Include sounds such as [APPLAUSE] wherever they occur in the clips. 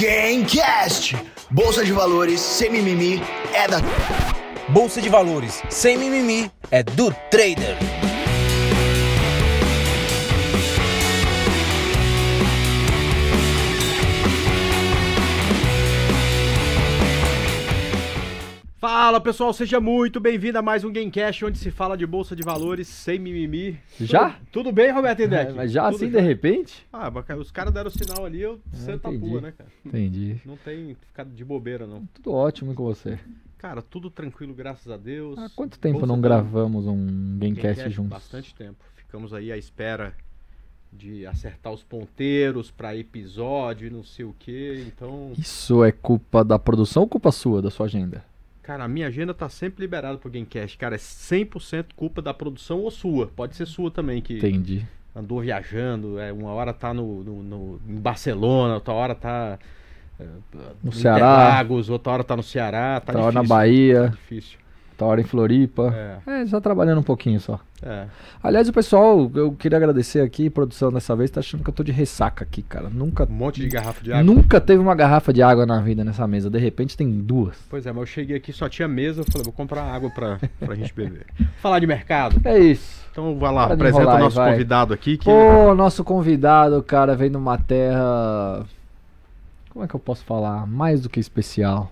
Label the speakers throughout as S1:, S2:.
S1: Gamecast. Bolsa de valores, sem mimimi, é da.
S2: Bolsa de valores, sem mimimi, é do trader.
S3: Fala pessoal, seja muito bem-vindo a mais um Gamecast onde se fala de bolsa de valores sem mimimi.
S4: Já?
S3: Tudo, tudo bem, Roberto Indec?
S4: É, mas já
S3: Tudo
S4: assim,
S3: já?
S4: de repente?
S3: Ah, os caras deram sinal ali, eu sento a
S4: entendi.
S3: pua, né, cara?
S4: Entendi.
S3: Não tem ficar de bobeira, não.
S4: Tudo ótimo com você.
S3: Cara, tudo tranquilo, graças a Deus.
S4: Há quanto tempo
S3: Bolsa
S4: não
S3: dando-
S4: gravamos um Gamecast
S3: Gamecast,
S4: juntos?
S3: Bastante tempo. Ficamos aí à espera de acertar os ponteiros pra episódio e não sei o que. Então,
S4: Isso é culpa da produção ou culpa sua, da sua agenda?
S3: Cara, a minha agenda tá sempre liberada pro Gamecast. Cara, é 100% culpa da produção ou sua. Pode ser sua também, que
S4: Entendi.
S3: andou viajando, é, uma hora tá no, no- no- em Barcelona, outra hora tá é,
S4: No Ceará.
S3: Interlagos, outra hora tá no Ceará, tá
S4: Outra hora na
S3: difícil,
S4: Bahia.
S3: Tá difícil.
S4: Tá hora em Floripa.
S3: É,
S4: É, só trabalhando um pouquinho só.
S3: é.
S4: Aliás, o pessoal, eu queria agradecer aqui, produção dessa vez, tá achando que eu tô de ressaca aqui, cara. Nunca,
S3: Um monte de garrafa de água.
S4: nunca teve uma garrafa de água na vida nessa mesa. De repente tem duas.
S3: Pois é, mas eu cheguei aqui, só tinha mesa, eu falei, vou comprar água pra, pra gente beber. [LAUGHS] Falar de mercado.
S4: É isso.
S3: Então vai lá,
S4: Para
S3: apresenta o nosso
S4: vai.
S3: convidado aqui. Que...
S4: Pô, nosso convidado, cara, vem de uma terra. Como é que eu posso falar? Mais do que especial.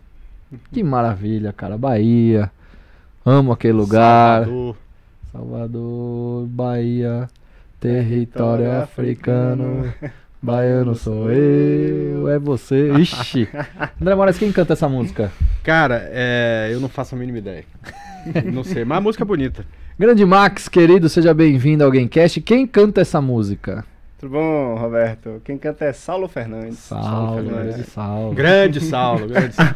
S4: Que maravilha, cara. Bahia. Amo aquele lugar.
S3: Salvador.
S4: Salvador, Bahia. Território africano. Baiano sou eu, é você. Ixi. André Moraes, quem canta essa música?
S3: Cara, é, eu não faço a mínima ideia. [LAUGHS] não sei, mas a música é bonita.
S4: Grande Max, querido, seja bem-vindo ao Gamecast. Quem canta essa música?
S5: Tudo bom, Roberto? Quem canta é Saulo Fernandes.
S4: Saulo,
S3: Fernandes.
S4: grande Saulo.
S3: Grande Saulo, [LAUGHS] grande Saulo.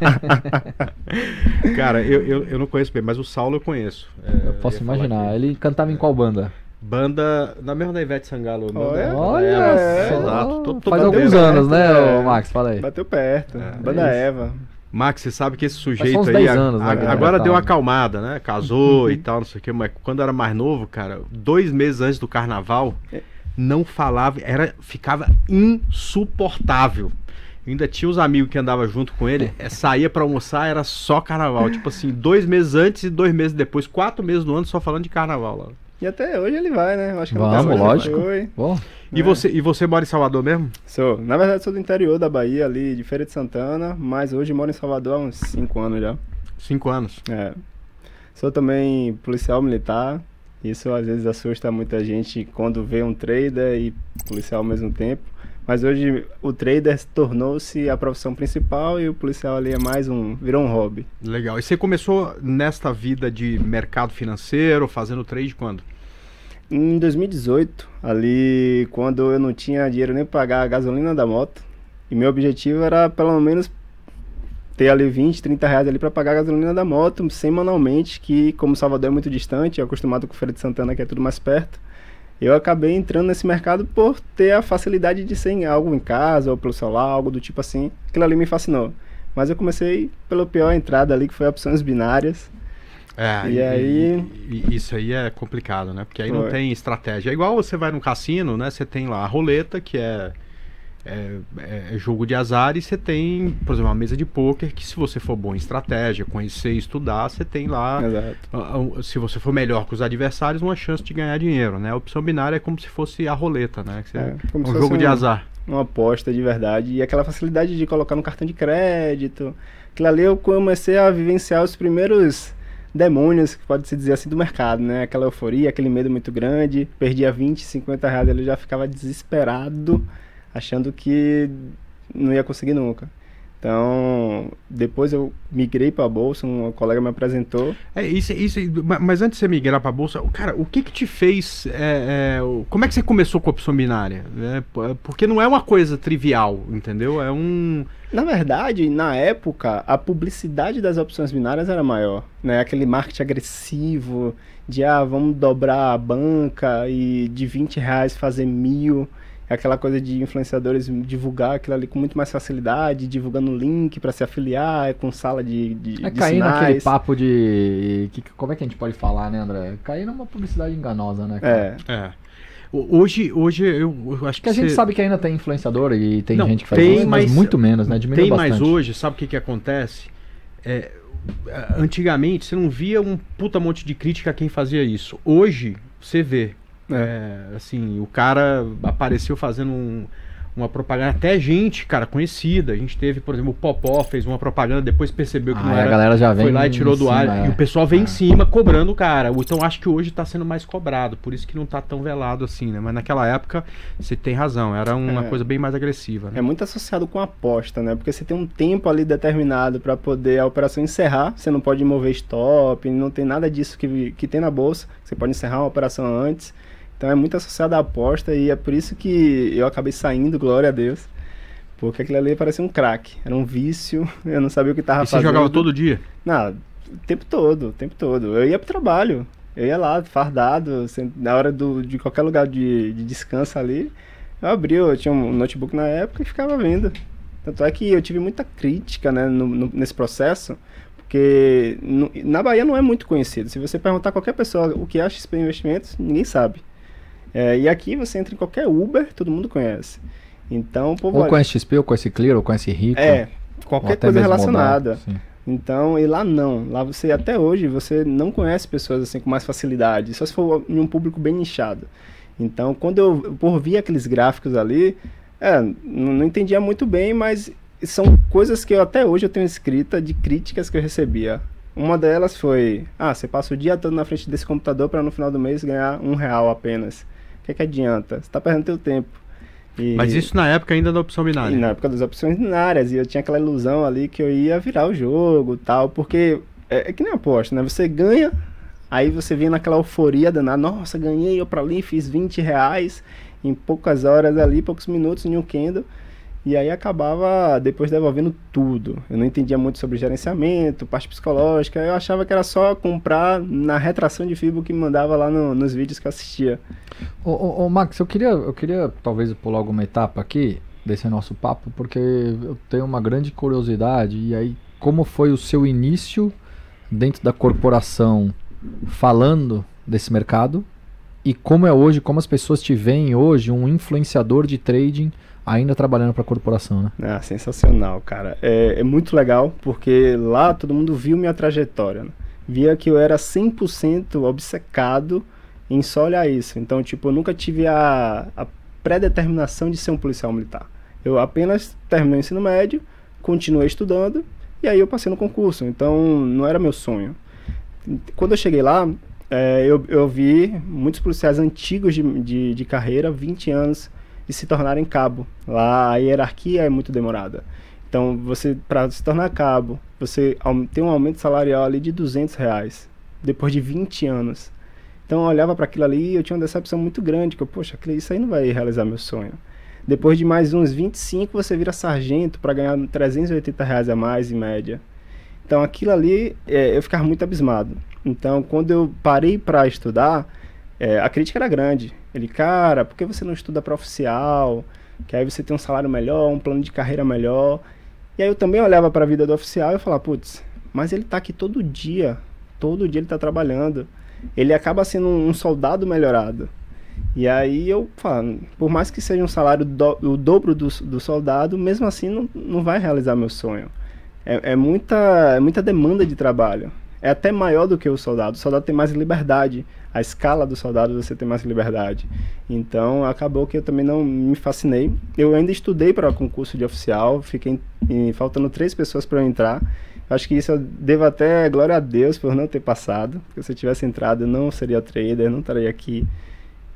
S3: Cara, eu, eu, eu não conheço bem, mas o Saulo eu conheço. É,
S4: Eu posso
S3: falar
S4: imaginar. Ele cantava em qual banda?
S3: Banda, na mesma da Ivete Sangalo.
S5: Olha,
S3: Eva,
S4: só.
S3: Exato. Tô- tô
S4: Faz alguns
S5: batendo,
S4: anos, né,
S5: né?
S4: Max? Fala aí.
S5: Bateu perto.
S3: É,
S5: Banda
S4: é
S5: Eva.
S3: Max, você sabe que esse sujeito aí
S4: 10
S3: a-
S4: anos, né,
S3: a-
S4: cara,
S3: agora
S4: tá.
S3: deu uma acalmada, né? Casou [LAUGHS] e tal, não sei o que, mas quando era mais novo, cara, dois meses antes do carnaval,
S4: É.
S3: não falava, era ficava insuportável. Ainda tinha os amigos que andavam junto com ele, é, saía pra almoçar, era só carnaval. Tipo assim, dois meses antes e dois meses depois, quatro meses do ano só falando de carnaval lá.
S5: E até hoje ele vai, né? Eu Acho que
S4: Vamos,
S5: não
S4: lógico.
S5: Foi.
S4: Bom,
S3: E, você, e você mora em Salvador mesmo?
S5: Sou. Na verdade, sou do interior da Bahia, ali de Feira de Santana, mas hoje moro em Salvador há uns 5 anos já.
S3: Cinco anos.
S5: É. Sou também policial militar. Isso às vezes assusta muita gente quando vê um trader e policial ao mesmo tempo. Mas hoje o trader tornou-se a profissão principal e o policial ali é mais um. virou um hobby.
S3: Legal. E você começou nesta vida de mercado financeiro, fazendo trade quando?
S5: Em 2018, ali quando eu não tinha dinheiro nem pagar a gasolina da moto, e meu objetivo era pelo menos ter ali 20, 30 reais ali para pagar a gasolina da moto, semanalmente, que como Salvador é muito distante, eu acostumado com Feira de Santana, que é tudo mais perto, eu acabei entrando nesse mercado por ter a facilidade de ser em algo em casa ou pelo celular, algo do tipo assim. Aquilo ali me fascinou. Mas eu comecei pela pior entrada ali, que foi opções binárias.
S3: É,
S5: E aí-
S3: e- e isso aí é complicado, né? Porque aí não
S5: Foi.
S3: tem estratégia. É igual você vai no cassino, né? Você tem lá a roleta, que é, é, é jogo de azar, e você tem, por exemplo, uma mesa de pôquer, que se você for bom em estratégia, conhecer e estudar, você tem lá,
S5: Exato.
S3: ah, ah, se você for melhor que os adversários, uma chance de ganhar dinheiro, né? A opção binária é como se fosse a roleta, né? Que
S5: É,
S3: é
S5: como
S3: um
S5: se
S3: jogo
S5: fosse
S3: de azar.
S5: uma aposta de verdade e aquela facilidade de colocar no cartão de crédito. Aquilo ali eu comecei a vivenciar os primeiros demônios, que pode se dizer assim, do mercado, né? Aquela euforia, aquele medo muito grande. Perdia 20, 50 reais, ele já ficava desesperado, achando que não ia conseguir nunca. Então, depois eu migrei para a bolsa, um colega me apresentou.
S3: É, isso, isso, ma- mas antes de você migrar pra bolsa, cara, o que que te fez, é, é, como é que você começou com a opção binária? É, p- porque não é uma coisa trivial, entendeu? É um...
S5: Na verdade, na época, a publicidade das opções binárias era maior, né? Aquele marketing agressivo de, ah, vamos dobrar a banca e de 20 reais fazer mil. Aquela coisa de influenciadores divulgar aquilo ali com muito mais facilidade, divulgando link para se afiliar, com sala de, de,
S4: é
S5: de
S4: cair naquele
S5: sinais.
S4: papo de. que- como é que a gente pode falar, né, André? Cair numa publicidade enganosa, né? cara?
S5: É,
S3: É. Hoje, hoje eu, acho que
S4: Porque a gente
S3: você-
S4: sabe que ainda tem influenciador e tem
S3: Não,
S4: gente que faz
S3: tem,
S4: isso, mas,
S3: mas
S4: muito menos, né? Diminuiu
S3: tem mais
S4: bastante.
S3: hoje, sabe o que, que acontece? É, antigamente você não via um puta monte de crítica a quem fazia isso. Hoje você vê. É, assim, o cara apareceu fazendo um- uma propaganda, até gente, cara, conhecida. A gente teve, por exemplo, o Popó fez uma propaganda, depois percebeu que
S4: Ah,
S3: não
S4: e a
S3: era.
S4: galera já vem
S3: Foi lá e tirou do ar.
S4: é.
S3: E o pessoal vem em cima cobrando o cara. Então acho que hoje tá sendo mais cobrado. Por isso que não tá tão velado assim, né? Mas naquela época você tem razão. Era uma
S5: É.
S3: coisa bem mais agressiva. Né?
S5: É muito associado com aposta, né? Porque você tem um tempo ali determinado para poder a operação encerrar. Você não pode mover stop, não tem nada disso que, que tem na bolsa. Você pode encerrar uma operação antes. Então é muito associado à aposta e é por isso que eu acabei saindo, glória a Deus. Porque aquilo ali parecia um crack. Era um vício, [LAUGHS] eu não sabia o que tava
S3: E você
S5: fazendo.
S3: jogava todo dia?
S5: Não, o tempo todo, o tempo todo. Eu ia pro trabalho, eu ia lá, fardado, na hora do, de qualquer lugar de, de descanso ali, eu abria, eu tinha um notebook na época e ficava vendo. Tanto é que eu tive muita crítica né, no- no- nesse processo, porque no- na Bahia não é muito conhecido. Se você perguntar a qualquer pessoa o que é a XP Investimentos, ninguém sabe. É, e aqui você entra em qualquer Uber, todo mundo conhece. Então, o povo
S4: Ou
S5: olha-
S4: conhece XP, ou conhece Clear, ou conhece Rico.
S5: é, qualquer coisa relacionada.
S4: Modal.
S5: Então, e lá não. Lá você, até hoje, você não conhece pessoas assim com mais facilidade. Só se for em um público bem nichado. Então, quando eu por vi aqueles gráficos ali, é, não entendia muito bem, mas são coisas que eu até hoje eu tenho escrita de críticas que eu recebia. Uma delas foi, ah, você passa o dia todo na frente desse computador para no final do mês ganhar um real apenas. O que, que adianta? Você está perdendo teu tempo. E-
S3: Mas isso na época ainda da opção binária.
S5: e na época das opções binárias, e eu tinha aquela ilusão ali que eu ia virar o jogo tal, porque é, é que nem aposta, né? Você ganha, aí você vem naquela euforia danada, nossa, ganhei, eu pra ali, fiz 20 reais em poucas horas ali, poucos minutos em um candle, e aí acabava depois devolvendo tudo. Eu não entendia muito sobre gerenciamento, parte psicológica, eu achava que era só comprar na retração de FIBO que mandava lá no- nos vídeos que eu assistia.
S4: Ô, ô, ô, Max, eu queria, eu queria talvez pular alguma etapa aqui desse nosso papo, porque eu tenho uma grande curiosidade. E aí, como foi o seu início dentro da corporação falando desse mercado? E como é hoje, como as pessoas te veem hoje, um influenciador de trading ainda trabalhando para a corporação, né?
S5: Ah, sensacional, cara. É, é muito legal porque lá todo mundo viu minha trajetória. né? Via que eu era 100% obcecado em só olhar isso. Então, tipo, eu nunca tive a, a pré-determinação de ser um policial militar. Eu apenas terminei o ensino médio, continuei estudando e aí eu passei no concurso. Então, não era meu sonho. Quando eu cheguei lá, é, eu, eu vi muitos policiais antigos de, de, de carreira, 20 anos, de se tornarem cabo. Lá a hierarquia é muito demorada. Então, você para se tornar cabo, você tem um aumento salarial ali de 200 reais, depois de 20 anos. Então, eu olhava para aquilo ali e eu tinha uma decepção muito grande, que eu, poxa, isso aí não vai realizar meu sonho. Depois de mais uns 25, você vira sargento para ganhar 380 reais a mais em média. Então, aquilo ali, é, eu ficava muito abismado. Então, quando eu parei para estudar, é, a crítica era grande. Ele, cara, por que você não estuda para oficial? Que aí você tem um salário melhor, um plano de carreira melhor. E aí eu também olhava para a vida do oficial e falava, putz, mas ele tá aqui todo dia. Todo dia ele tá trabalhando. Ele acaba sendo um, um soldado melhorado. E aí eu falo, por mais que seja um salário do, o dobro do, do soldado, mesmo assim não, não vai realizar meu sonho. É, é muita, é muita demanda de trabalho. É até maior do que o soldado. O soldado tem mais liberdade. A escala do soldado você tem mais liberdade. Então acabou que eu também não me fascinei. Eu ainda estudei para concurso de oficial, fiquei em- faltando três pessoas para eu entrar. Acho que isso eu devo até glória a Deus por não ter passado. Porque se eu tivesse entrado, eu não seria trader, não estaria aqui.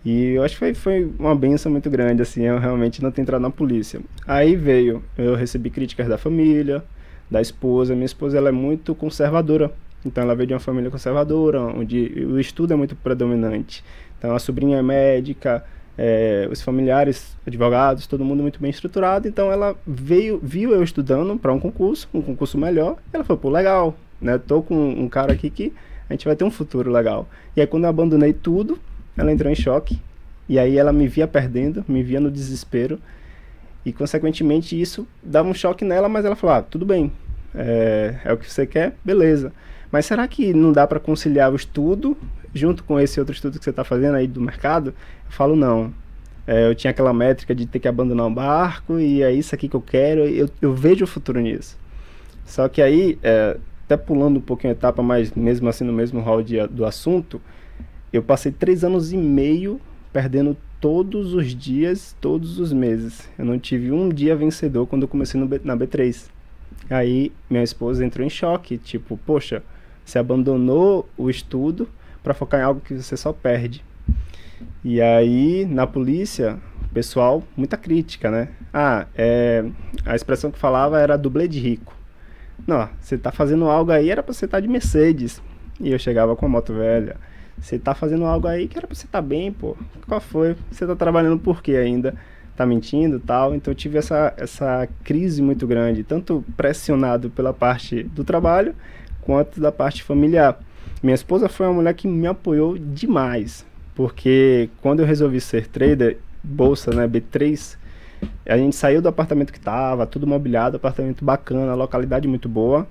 S5: E eu acho que foi, foi uma benção muito grande, assim, eu realmente não ter entrado na polícia. Aí veio, eu recebi críticas da família, da esposa. Minha esposa, ela é muito conservadora. Então, ela veio de uma família conservadora, onde o estudo é muito predominante. Então, a sobrinha é médica, é, os familiares, advogados, todo mundo muito bem estruturado. Então, ela veio, viu eu estudando para um concurso, um concurso melhor. Ela falou, pô, legal, né? Tô com um cara aqui que a gente vai ter um futuro legal. E aí, quando eu abandonei tudo, ela entrou em choque. E aí, ela me via perdendo, me via no desespero. E, consequentemente, isso dava um choque nela, mas ela falou, ah, tudo bem, é, é o que você quer, beleza. Mas será que não dá para conciliar o estudo junto com esse outro estudo que você está fazendo aí do mercado? Eu falo, não. É, eu tinha aquela métrica de ter que abandonar o barco e é isso aqui que eu quero, eu, eu vejo o futuro nisso. Só que aí, é, até pulando um pouquinho a etapa, mas mesmo assim no mesmo hall de, do assunto, eu passei três anos e meio perdendo todos os dias, todos os meses. Eu não tive um dia vencedor quando eu comecei B, na B3. Aí minha esposa entrou em choque, tipo, poxa, você abandonou o estudo para focar em algo que você só perde. E aí, na polícia, pessoal, muita crítica, né? Ah, é, a expressão que falava era dublê de rico. Não, você tá fazendo algo aí, era pra você estar tá de Mercedes. E eu chegava com a moto velha. Você tá fazendo algo aí que era pra você estar tá bem, pô. Qual foi? Você tá trabalhando por quê ainda? Tá mentindo tal? Então eu tive essa, essa crise muito grande, tanto pressionado pela parte do trabalho, quanto da parte familiar. Minha esposa foi uma mulher que me apoiou demais, porque quando eu resolvi ser trader, bolsa, né, B3, a gente saiu do apartamento que estava, tudo mobiliado, apartamento bacana, localidade muito boa.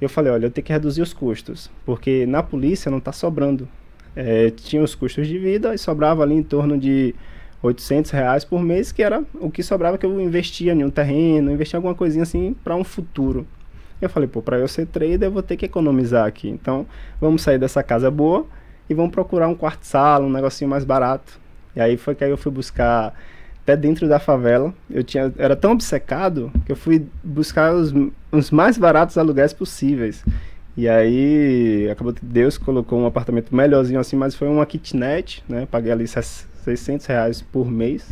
S5: Eu falei, olha, eu tenho que reduzir os custos, porque na polícia não está sobrando. É, tinha os custos de vida e sobrava ali em torno de 800 reais por mês, que era o que sobrava que eu investia em um terreno, investia alguma coisinha assim para um futuro. Eu falei, pô, para eu ser trader eu vou ter que economizar aqui. Então, vamos sair dessa casa boa e vamos procurar um quarto sala, um negocinho mais barato. E aí foi que aí eu fui buscar até dentro da favela. Eu tinha era tão obcecado que eu fui buscar os, os mais baratos aluguéis possíveis. E aí acabou que Deus colocou um apartamento melhorzinho assim, mas foi uma kitnet, né? Paguei ali 600 reais por mês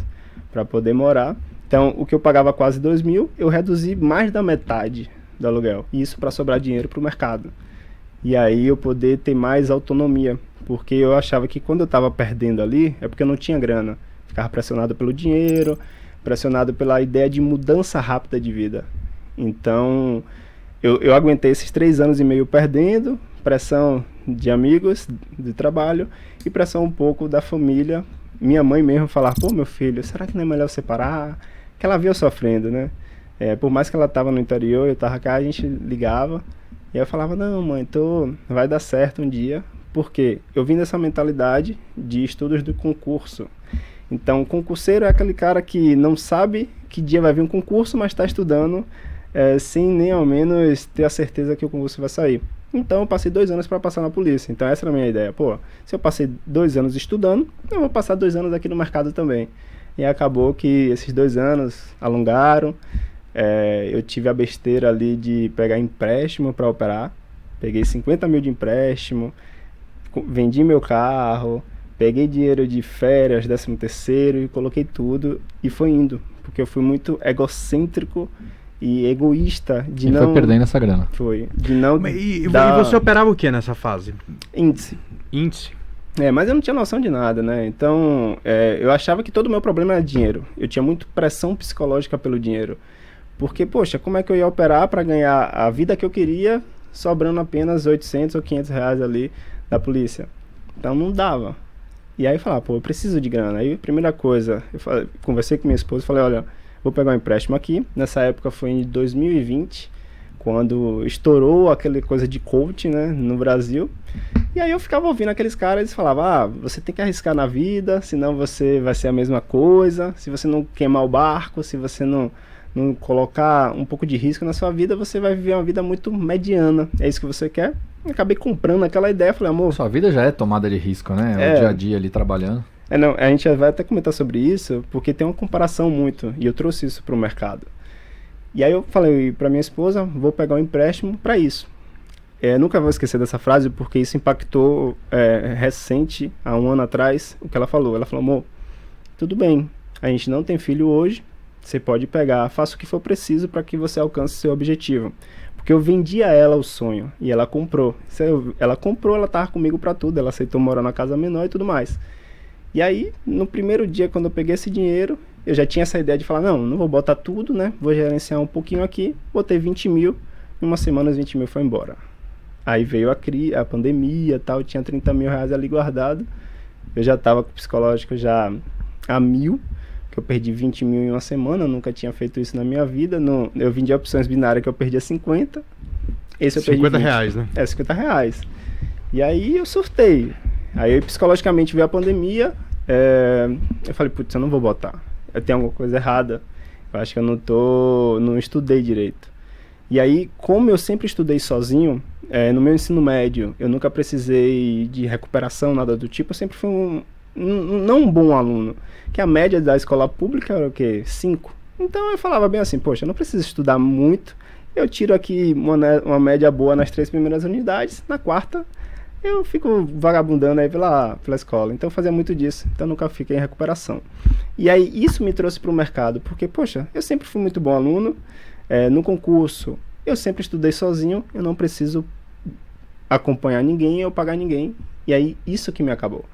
S5: para poder morar. Então, o que eu pagava quase 2 mil, eu reduzi mais da metade do aluguel. Isso para sobrar dinheiro para o mercado. E aí eu poder ter mais autonomia. Porque eu achava que quando eu estava perdendo ali, é porque eu não tinha grana. Ficava pressionado pelo dinheiro, pressionado pela ideia de mudança rápida de vida. Então, eu, eu aguentei esses três anos e meio perdendo, pressão de amigos, de trabalho, e pressão um pouco da família. Minha mãe mesmo falar, pô, meu filho, será que não é melhor separar? Que ela viu sofrendo, né? É, por mais que ela tava no interior, eu tava cá, a gente ligava. E eu falava, não, mãe, tô, vai dar certo um dia. Porque eu vim dessa mentalidade de estudos do concurso. Então, concurseiro é aquele cara que não sabe que dia vai vir um concurso, mas está estudando é, sem nem ao menos ter a certeza que o concurso vai sair. Então, eu passei dois anos para passar na polícia. Então, essa era a minha ideia. Pô, se eu passei dois anos estudando, eu vou passar dois anos aqui no mercado também. E acabou que esses dois anos alongaram. É, eu tive a besteira ali de pegar empréstimo para operar. Peguei 50 mil de empréstimo, vendi meu carro, peguei dinheiro de férias, 13 terceiro e coloquei tudo e foi indo. Porque eu fui muito egocêntrico e egoísta de
S4: e
S5: não...
S4: foi perdendo essa grana.
S5: Foi. De não
S3: E, e
S5: dar
S3: você operava o que nessa fase?
S5: índice.
S3: Índice?
S5: É, mas eu não tinha noção de nada, né? Então, é, eu achava que todo o meu problema era dinheiro. Eu tinha muito pressão psicológica pelo dinheiro. Porque, poxa, como é que eu ia operar para ganhar a vida que eu queria, sobrando apenas 800 ou 500 reais ali da polícia? Então não dava. E aí eu falava, pô, eu preciso de grana. Aí, primeira coisa, eu falei, conversei com minha esposa falei, olha, vou pegar um empréstimo aqui. Nessa época foi em 2020, quando estourou aquela coisa de coach, né, no Brasil. E aí eu ficava ouvindo aqueles caras, eles falavam, ah, você tem que arriscar na vida, senão você vai ser a mesma coisa. Se você não queimar o barco, se você não não colocar um pouco de risco na sua vida, você vai viver uma vida muito mediana. É isso que você quer? Eu acabei comprando aquela ideia, falei, amor.
S4: Sua vida já é tomada de risco, né? É. O dia a dia ali trabalhando.
S5: É, não, a gente vai até comentar sobre isso, porque tem uma comparação muito, e eu trouxe isso para o mercado. E aí eu falei para minha esposa, vou pegar um empréstimo para isso. É, nunca vou esquecer dessa frase, porque isso impactou é, recente, há um ano atrás, o que ela falou. Ela falou, amor, tudo bem, a gente não tem filho hoje, você pode pegar, faça o que for preciso para que você alcance seu objetivo. Porque eu vendi a ela o sonho e ela comprou. Ela comprou, ela tava comigo para tudo, ela aceitou morar na casa menor e tudo mais. E aí, no primeiro dia, quando eu peguei esse dinheiro, eu já tinha essa ideia de falar: não, não vou botar tudo, né? Vou gerenciar um pouquinho aqui. Botei 20 mil, em uma semana os 20 mil foi embora. Aí veio a, cri a pandemia tal, tinha 30 mil reais ali guardado. Eu já tava com o psicológico já a mil que eu perdi 20 mil em uma semana, eu nunca tinha feito isso na minha vida. No, eu vendi opções binárias que eu perdia 50. Esse eu perdi
S3: 50
S5: 20.
S3: reais, né?
S5: É, 50 reais. E aí eu surtei. Aí psicologicamente veio a pandemia. é, eu falei, putz, eu não vou botar. Eu tenho alguma coisa errada. Eu acho que eu não tô. não estudei direito. E aí, como eu sempre estudei sozinho, é, no meu ensino médio, eu nunca precisei de recuperação, nada do tipo, eu sempre fui um- não um bom aluno. Que a média da escola pública era o quê? 5. Então eu falava bem assim, poxa, eu não preciso estudar muito. Eu tiro aqui uma, né- uma média boa nas três primeiras unidades, na quarta eu fico vagabundando aí pela, pela escola. Então eu fazia muito disso. Então nunca fiquei em recuperação. E aí isso me trouxe para o mercado, porque, poxa, eu sempre fui muito bom aluno. É, no concurso, eu sempre estudei sozinho, eu não preciso acompanhar ninguém ou pagar ninguém. E aí isso que me acabou.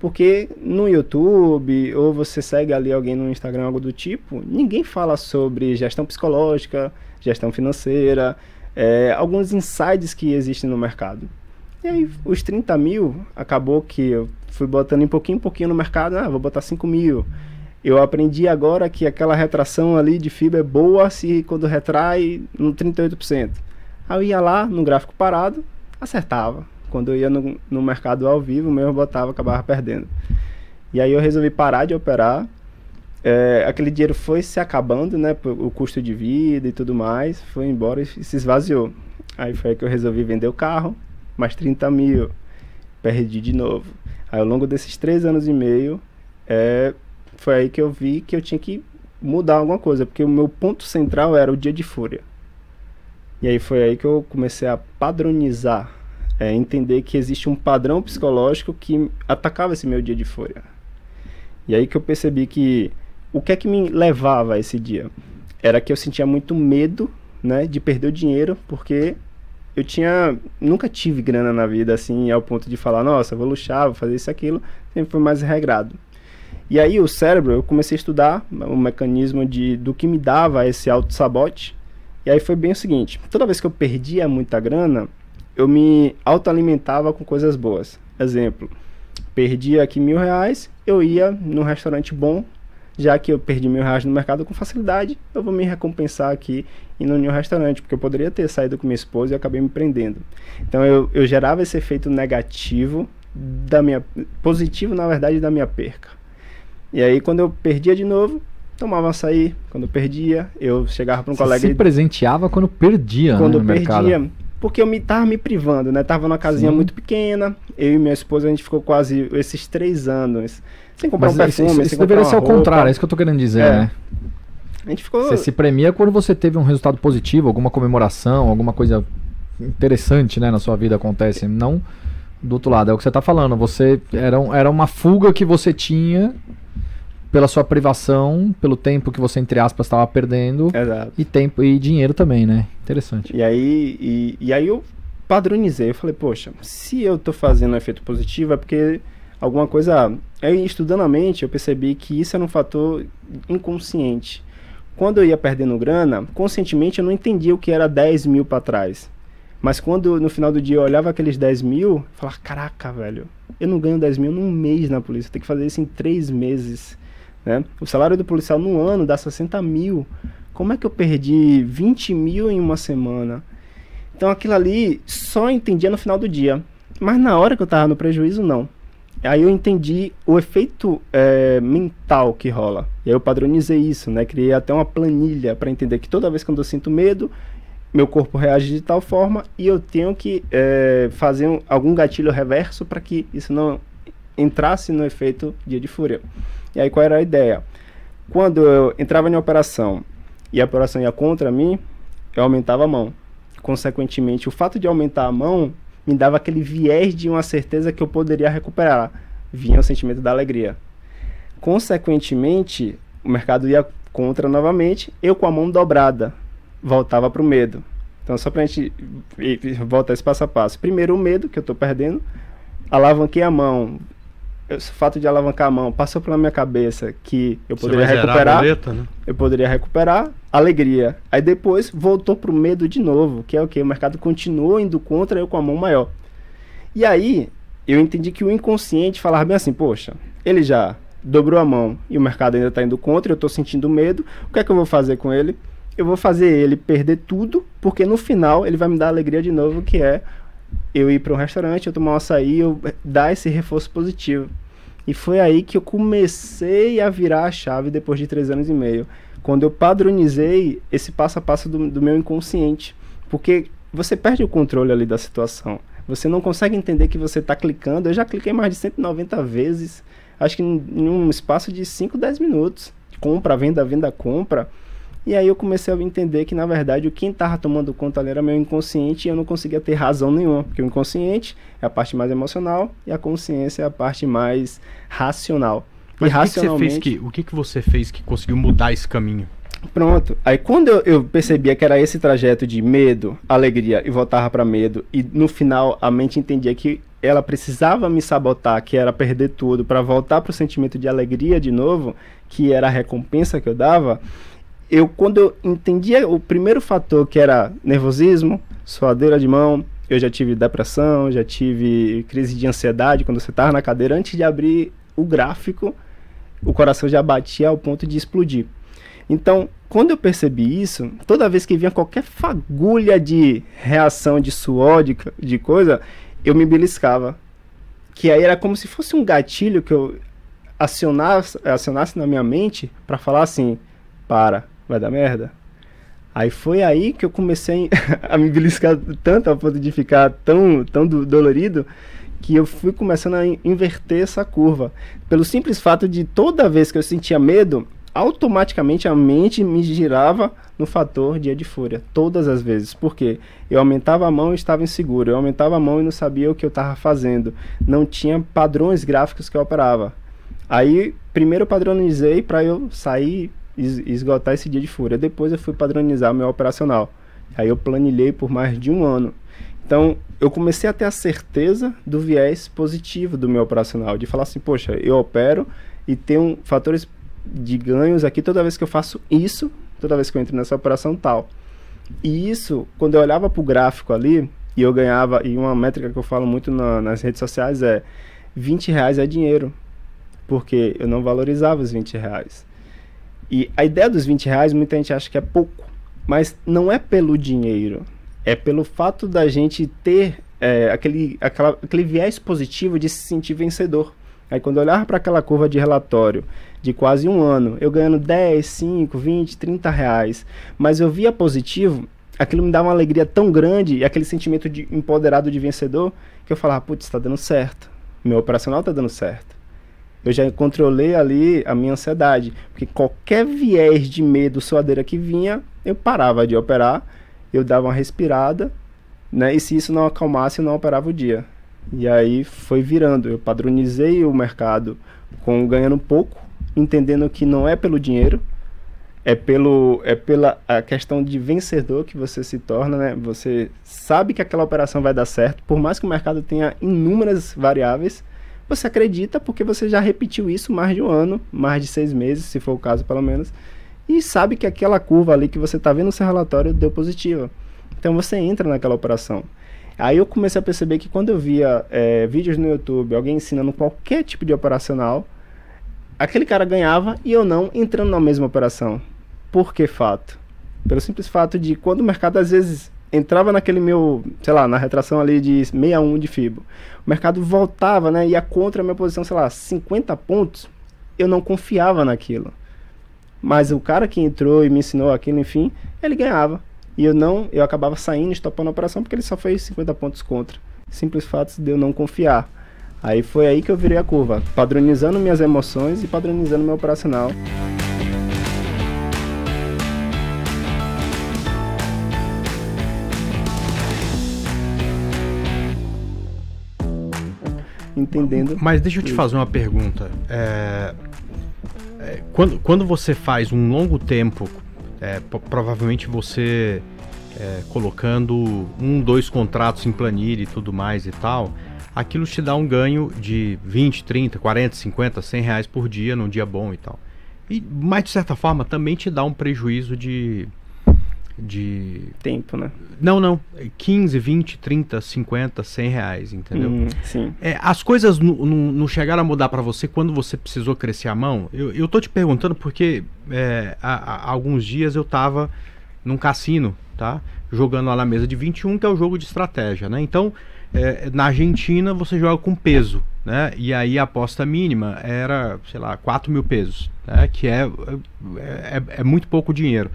S5: Porque no YouTube, ou você segue ali alguém no Instagram, algo do tipo, ninguém fala sobre gestão psicológica, gestão financeira, é, alguns insights que existem no mercado. E aí, os 30 mil, acabou que eu fui botando em pouquinho em pouquinho no mercado, ah, vou botar 5 mil. Eu aprendi agora que aquela retração ali de fibra é boa se quando retrai no 38%. Aí eu ia lá, no gráfico parado, acertava. Quando eu ia no, no mercado ao vivo, mesmo eu botava, acabava perdendo. E aí eu resolvi parar de operar. É, aquele dinheiro foi se acabando, né? O custo de vida e tudo mais, foi embora e se esvaziou. Aí foi aí que eu resolvi vender o carro, mais 30 mil. Perdi de novo. Aí ao longo desses três anos e meio, é, foi aí que eu vi que eu tinha que mudar alguma coisa, porque o meu ponto central era o dia de fúria. E aí foi aí que eu comecei a padronizar, é, entender que existe um padrão psicológico que atacava esse meu dia de fúria. E aí que eu percebi que o que é que me levava a esse dia? Era que eu sentia muito medo, né, de perder o dinheiro, porque eu tinha nunca tive grana na vida assim ao ponto de falar, nossa, vou luxar, vou fazer isso aquilo, sempre foi mais regrado. E aí o cérebro, eu comecei a estudar o mecanismo de do que me dava esse auto-sabote. E aí foi bem o seguinte, toda vez que eu perdia muita grana, eu me autoalimentava com coisas boas. Exemplo, perdia aqui mil reais, eu ia num restaurante bom, já que eu perdi mil reais no mercado com facilidade, eu vou me recompensar aqui indo em um restaurante, porque eu poderia ter saído com minha esposa e acabei me prendendo. Então eu, eu gerava esse efeito negativo da minha positivo na verdade da minha perca. E aí quando eu perdia de novo, tomava açaí, quando eu perdia, eu chegava para um
S4: Você
S5: colega
S4: se presenteava quando perdia,
S5: quando
S4: né,
S5: eu
S4: no mercado.
S5: Porque eu me tava me privando, né? Tava numa casinha
S4: Sim.
S5: muito pequena, eu e minha esposa a gente ficou quase esses três anos sem comprar
S4: Mas
S5: um
S4: isso,
S5: perfume,
S4: isso
S5: sem
S4: deveria
S5: comprar
S4: ser ao contrário, é isso que eu tô querendo dizer,
S5: É.
S4: né?
S5: A gente ficou
S4: Você se premia quando você teve um resultado positivo, alguma comemoração, alguma coisa interessante, né, na sua vida acontece, não do outro lado. É o que você tá falando, você era, era uma fuga que você tinha pela sua privação, pelo tempo que você entre aspas estava perdendo
S5: Exato.
S4: e tempo e dinheiro também, né? Interessante.
S5: E aí, e, e aí eu padronizei, eu falei, poxa, se eu tô fazendo um efeito positivo é porque alguma coisa. Aí estudando a mente, eu percebi que isso era um fator inconsciente. Quando eu ia perdendo grana, conscientemente eu não entendia o que era 10 mil para trás. Mas quando no final do dia eu olhava aqueles 10 mil, eu falava, caraca, velho, eu não ganho 10 mil num mês na polícia, eu tenho que fazer isso em três meses. Né? O salário do policial no ano dá 60 mil. Como é que eu perdi 20 mil em uma semana? Então aquilo ali só entendia no final do dia. Mas na hora que eu tava no prejuízo, não. Aí eu entendi o efeito eh, mental que rola. E aí eu padronizei isso, né? Criei até uma planilha para entender que toda vez que eu sinto medo, meu corpo reage de tal forma e eu tenho que eh, fazer um- algum gatilho reverso para que isso não entrasse no efeito dia de fúria. E aí qual era a ideia? Quando eu entrava em operação e a operação ia contra mim, eu aumentava a mão. Consequentemente, o fato de aumentar a mão me dava aquele viés de uma certeza que eu poderia recuperar. Vinha o sentimento da alegria. Consequentemente, o mercado ia contra novamente, eu com a mão dobrada, voltava para o medo. Então, só para a gente voltar esse passo a passo. Primeiro, o medo que eu estou perdendo, alavanquei a mão. O fato de alavancar a mão passou pela minha cabeça que eu poderia recuperar
S3: boleta, né?
S5: eu poderia recuperar alegria. Aí depois voltou pro medo de novo, que é o que? O mercado continuou indo contra eu com a mão maior. E aí eu entendi que o inconsciente falava bem assim, poxa, ele já dobrou a mão e o mercado ainda está indo contra, eu estou sentindo medo, o que é que eu vou fazer com ele? eu vou fazer ele perder tudo, porque no final ele vai me dar alegria de novo, que é eu ir para um restaurante, eu tomar um açaí, eu dar esse reforço positivo. E foi aí que eu comecei a virar a chave depois de três anos e meio. Quando eu padronizei esse passo a passo do, do meu inconsciente. Porque você perde o controle ali da situação. Você não consegue entender que você está clicando. Eu já cliquei mais de 190 vezes, acho que em, um espaço de 5, 10 minutos. Compra, venda, venda, compra. E aí eu comecei a entender que, na verdade, o quem estava tomando conta ali era meu inconsciente e eu não conseguia ter razão nenhuma. Porque o inconsciente é a parte mais emocional e a consciência é a parte mais racional.
S3: Mas
S5: e
S3: o, que que você fez
S5: racionalmente-
S3: que, o que, que você fez que conseguiu mudar esse caminho?
S5: Pronto. Aí quando eu, eu percebia que era esse trajeto de medo, alegria e voltava para medo, e no final a mente entendia que ela precisava me sabotar, que era perder tudo, para voltar para o sentimento de alegria de novo, que era a recompensa que eu dava, eu quando eu entendia o primeiro fator que era nervosismo, suadeira de mão, eu já tive depressão, já tive crise de ansiedade quando você estava na cadeira, antes de abrir o gráfico, o coração já batia ao ponto de explodir. Então, quando eu percebi isso, toda vez que vinha qualquer fagulha de reação de suor, de, de coisa, eu me beliscava. Que aí era como se fosse um gatilho que eu acionasse, acionasse na minha mente para falar assim: para, vai dar merda. Aí foi aí que eu comecei [LAUGHS] a me beliscar tanto a ponto de ficar tão, tão do- dolorido que eu fui começando a in- inverter essa curva. Pelo simples fato de toda vez que eu sentia medo, automaticamente a mente me girava no fator dia de fúria. Todas as vezes. Por quê? Eu aumentava a mão e estava inseguro. Eu aumentava a mão e não sabia o que eu estava fazendo. Não tinha padrões gráficos que eu operava. Aí, primeiro eu padronizei para eu sair esgotar esse dia de fúria. Depois eu fui padronizar meu operacional. Aí eu planilhei por mais de um ano. Então, eu comecei a ter a certeza do viés positivo do meu operacional, de falar assim, poxa, eu opero e tenho fatores de ganhos aqui toda vez que eu faço isso, toda vez que eu entro nessa operação tal. E isso, quando eu olhava para o gráfico ali, e eu ganhava, e uma métrica que eu falo muito na- nas redes sociais é 20 reais é dinheiro, porque eu não valorizava os 20 reais. E a ideia dos 20 reais, muita gente acha que é pouco, mas não é pelo dinheiro, é pelo fato da gente ter é, aquele, aquela, aquele viés positivo de se sentir vencedor. Aí quando eu olhava para aquela curva de relatório de quase um ano, eu ganhando 10, 5, 20, 30 reais, mas eu via positivo, aquilo me dava uma alegria tão grande e aquele sentimento de empoderado de vencedor que eu falava, putz, está dando certo, meu operacional está dando certo. Eu já controlei ali a minha ansiedade, porque qualquer viés de medo, suadeira que vinha, eu parava de operar, eu dava uma respirada, né? E se isso não acalmasse, eu não operava o dia. E aí foi virando. Eu padronizei o mercado com ganhando pouco, entendendo que não é pelo dinheiro, é pelo é pela a questão de vencedor que você se torna, né? Você sabe que aquela operação vai dar certo, por mais que o mercado tenha inúmeras variáveis, você acredita porque você já repetiu isso mais de um ano, mais de seis meses, se for o caso pelo menos, e sabe que aquela curva ali que você está vendo no seu relatório deu positiva. Então você entra naquela operação. Aí eu comecei a perceber que quando eu via eh, vídeos no YouTube, alguém ensinando qualquer tipo de operacional, aquele cara ganhava e eu não entrando na mesma operação. Por que fato? Pelo simples fato de quando o mercado às vezes entrava naquele meu, sei lá, na retração ali de 61 de FIBO, o mercado voltava, né, ia contra a minha posição, sei lá, 50 pontos, eu não confiava naquilo. Mas o cara que entrou e me ensinou aquilo, enfim, ele ganhava. E eu não, eu acabava saindo, estopando a operação porque ele só fez 50 pontos contra. Simples fato de eu não confiar. Aí foi aí que eu virei a curva, padronizando minhas emoções e padronizando meu operacional. Entendendo.
S3: Mas deixa eu te fazer uma pergunta. É, é, quando, quando você faz um longo tempo, é, provavelmente você é, colocando um, dois contratos em planilha e tudo mais e tal, aquilo te dá um ganho de 20, 30, 40, 50, 100 reais por dia num dia bom e tal. E, mas de certa forma também te dá um prejuízo de. De
S5: Tempo, né?
S3: não, não. 15, 20, 30, 50, 100 reais, entendeu?
S5: Hum, sim.
S3: É, as coisas não chegaram a mudar pra você quando você precisou crescer a mão? Eu, eu tô te perguntando porque é, há, há alguns dias eu tava num cassino, tá? Jogando lá na mesa de 21, que é o jogo de estratégia, né? Então, é, na Argentina você joga com peso, né? E aí a aposta mínima era, sei lá, 4 mil pesos, né? Que é, é, é muito pouco dinheiro.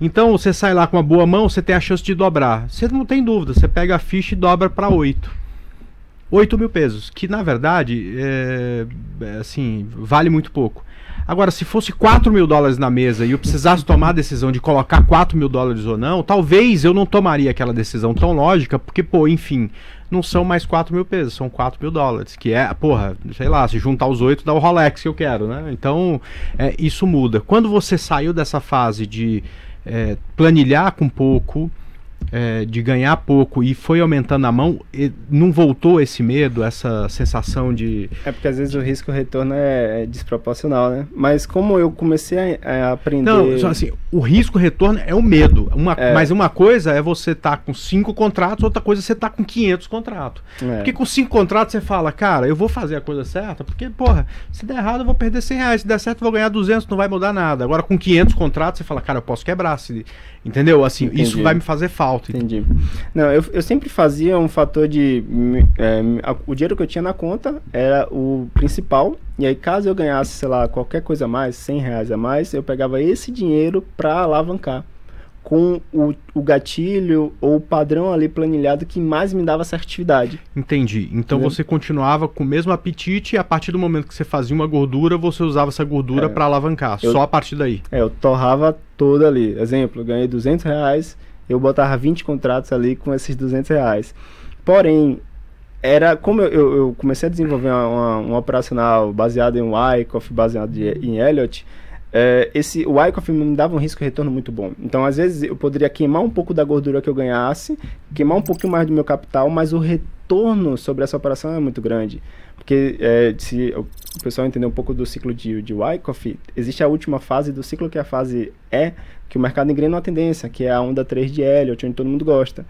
S3: Então você sai lá com uma boa mão, você tem a chance de dobrar. Você não tem dúvida, você pega a ficha e dobra para 8. 8 mil pesos, que na verdade, é, é, assim, vale muito pouco. Agora, se fosse 4 mil dólares na mesa e eu precisasse tomar a decisão de colocar 4 mil dólares ou não, talvez eu não tomaria aquela decisão tão lógica, porque, pô, enfim, não são mais 4 mil pesos, são 4 mil dólares, que é, porra, sei lá, se juntar os 8 dá o Rolex que eu quero, né? Então, é, isso muda. Quando você saiu dessa fase de é, planilhar com pouco, é, de ganhar pouco e foi aumentando a mão, não voltou esse medo, essa sensação de.
S5: É porque às vezes o risco retorno é, é desproporcional, né? Mas como eu comecei a, a aprender.
S3: Não, assim, o risco retorno é o medo. Uma, é. Mas uma coisa é você estar tá com cinco contratos, outra coisa é você estar tá com 500 contratos. É. Porque com cinco contratos você fala, cara, eu vou fazer a coisa certa, porque, porra, se der errado eu vou perder 100 reais, se der certo eu vou ganhar 200, não vai mudar nada. Agora com 500 contratos você fala, cara, eu posso quebrar. Se... Entendeu? Assim, Entendi. isso vai me fazer falta.
S5: Entendi. Não, eu, eu sempre fazia um fator de. É, o dinheiro que eu tinha na conta era o principal. E aí, caso eu ganhasse, sei lá, qualquer coisa a mais, 100 reais a mais, eu pegava esse dinheiro para alavancar com o, o gatilho ou o padrão ali planilhado que mais me dava assertividade.
S3: Entendi. Então Entendeu? você continuava com o mesmo apetite e a partir do momento que você fazia uma gordura, você usava essa gordura é, para alavancar. Eu, só a partir daí.
S5: É, eu torrava toda ali. Exemplo, ganhei 200 reais, eu botava 20 contratos ali com esses 200 reais. Porém, era como eu, eu, comecei a desenvolver uma, um operacional baseado em Wyckoff, baseado de, em Elliott, é, esse, o Wyckoff me dava um risco de retorno muito bom. Então, às vezes, eu poderia queimar um pouco da gordura que eu ganhasse, queimar um pouquinho mais do meu capital, mas o retorno sobre essa operação é muito grande. Porque é, se o pessoal entender um pouco do ciclo de, de Wyckoff, existe a última fase do ciclo, que é a fase E, que o mercado engrena uma tendência, que é a onda 3 de Elliott, onde todo mundo gosta.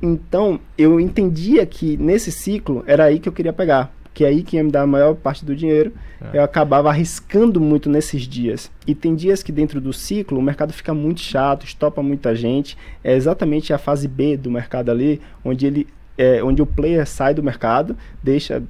S5: Então, eu entendia que nesse ciclo era aí que eu queria pegar que é aí que ia me dar a maior parte do dinheiro, é. eu acabava arriscando muito nesses dias. E tem dias que dentro do ciclo o mercado fica muito chato, estopa muita gente. É exatamente a fase B do mercado ali, onde ele é, onde o player sai do mercado, deixa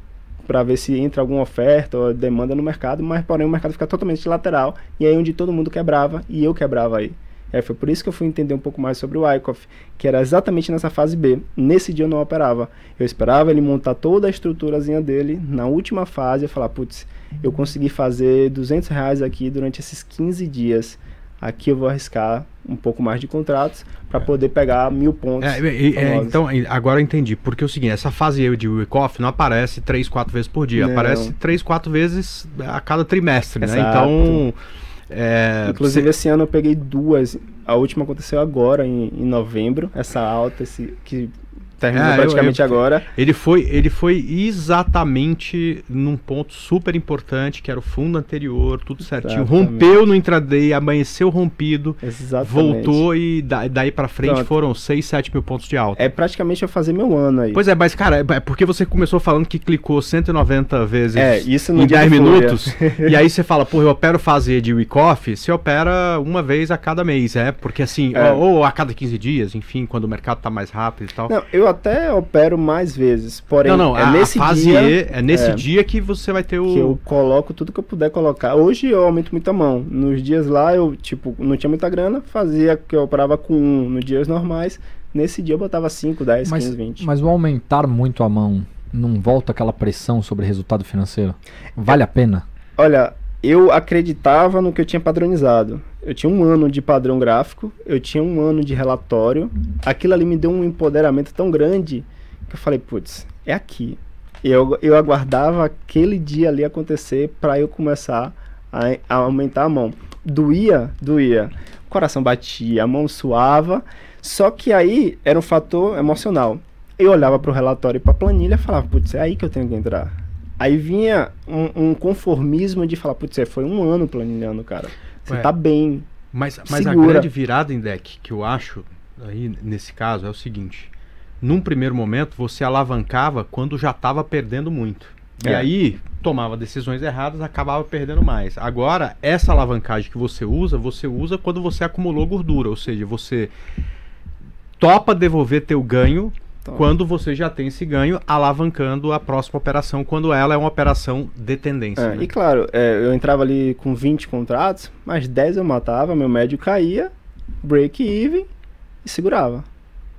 S5: para ver se entra alguma oferta ou demanda no mercado, mas porém o mercado fica totalmente lateral e aí onde todo mundo quebrava e eu quebrava aí. É, foi por isso que eu fui entender um pouco mais sobre o Wyckoff, que era exatamente nessa fase B. Nesse dia eu não operava. Eu esperava ele montar toda a estruturazinha dele. Na última fase eu falar, putz, eu consegui fazer 200 reais aqui durante esses 15 dias. Aqui eu vou arriscar um pouco mais de contratos para poder pegar mil pontos.
S3: É, é, é, então, agora eu entendi. Porque é o seguinte, essa fase de Wyckoff não aparece três, quatro vezes por dia. Não. Aparece três, quatro vezes a cada trimestre, né? Então
S5: é, Inclusive, você... esse ano eu peguei duas. A última aconteceu agora, em, em novembro, essa alta, esse, que terminou praticamente eu, eu, agora.
S3: Ele foi, ele foi exatamente num ponto super importante, que era o fundo anterior, tudo certinho. Exatamente. Rompeu no intraday, amanheceu rompido, Exatamente. voltou e da, daí para frente Pronto. foram 6, 7 mil pontos de alta.
S5: É praticamente eu fazer meu ano aí.
S3: Pois é, mas cara, é, é porque você começou falando que clicou 190 vezes
S5: é, isso
S3: em 10 minutos, [LAUGHS] e aí você fala, pô, eu opero fazer de week off, você opera uma vez a cada mês, é? Porque assim, é. ou, ou, a cada 15 dias, enfim, quando o mercado tá mais rápido e tal.
S5: Não, eu até opero mais vezes, porém
S3: não, não, é a, nesse a fase dia, e, é nesse é, dia que você vai ter o
S5: que eu coloco tudo que eu puder colocar. Hoje eu aumento muita mão. Nos dias lá eu tipo não tinha muita grana, fazia que eu operava com um nos dias normais. Nesse dia eu botava 5, 10, mas, 15, 20.
S4: Mas o aumentar muito a mão não volta aquela pressão sobre resultado financeiro? Vale é, a pena?
S5: Olha, eu acreditava no que eu tinha padronizado. Eu tinha um ano de padrão gráfico, eu tinha um ano de relatório. Aquilo ali me deu um empoderamento tão grande que eu falei, putz, é aqui. Eu, eu aguardava aquele dia ali acontecer para eu começar a, a, aumentar a mão. Doía, doía. O coração batia, a mão suava. Só que aí era um fator emocional. Eu olhava para o relatório e para a planilha e falava, putz, é aí que eu tenho que entrar. Aí vinha um, um conformismo de falar, putz, é, foi um ano planilhando, cara. Você Ué, tá bem.
S3: Mas, mas a grande virada em deck que eu acho aí nesse caso é o seguinte: num primeiro momento você alavancava quando já estava perdendo muito. É. E aí tomava decisões erradas, acabava perdendo mais. Agora, essa alavancagem que você usa, você usa quando você acumulou gordura, ou seja, você topa devolver teu ganho Quando você já tem esse ganho, alavancando a próxima operação, quando ela é uma operação de tendência.
S5: É,
S3: né?
S5: E claro, é, eu entrava ali com 20 contratos, mas 10 eu matava, meu médio caía, break even e segurava.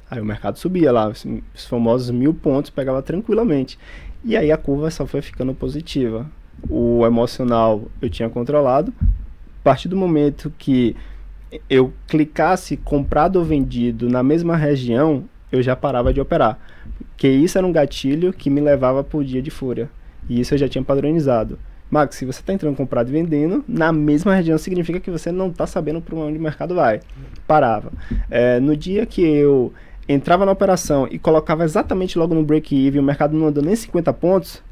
S5: Aí o mercado subia lá, os, os famosos mil pontos, pegava tranquilamente. E aí a curva só foi ficando positiva. O emocional eu tinha controlado. A partir do momento que eu clicasse comprado ou vendido na mesma região, eu já parava de operar. Porque isso era um gatilho que me levava por dia de fúria. E isso eu já tinha padronizado. Max, se você está entrando comprado e vendendo, na mesma região significa que você não está sabendo para onde o mercado vai. Parava. É, no dia que eu entrava na operação e colocava exatamente logo no break-even, o mercado não andou nem 50 pontos,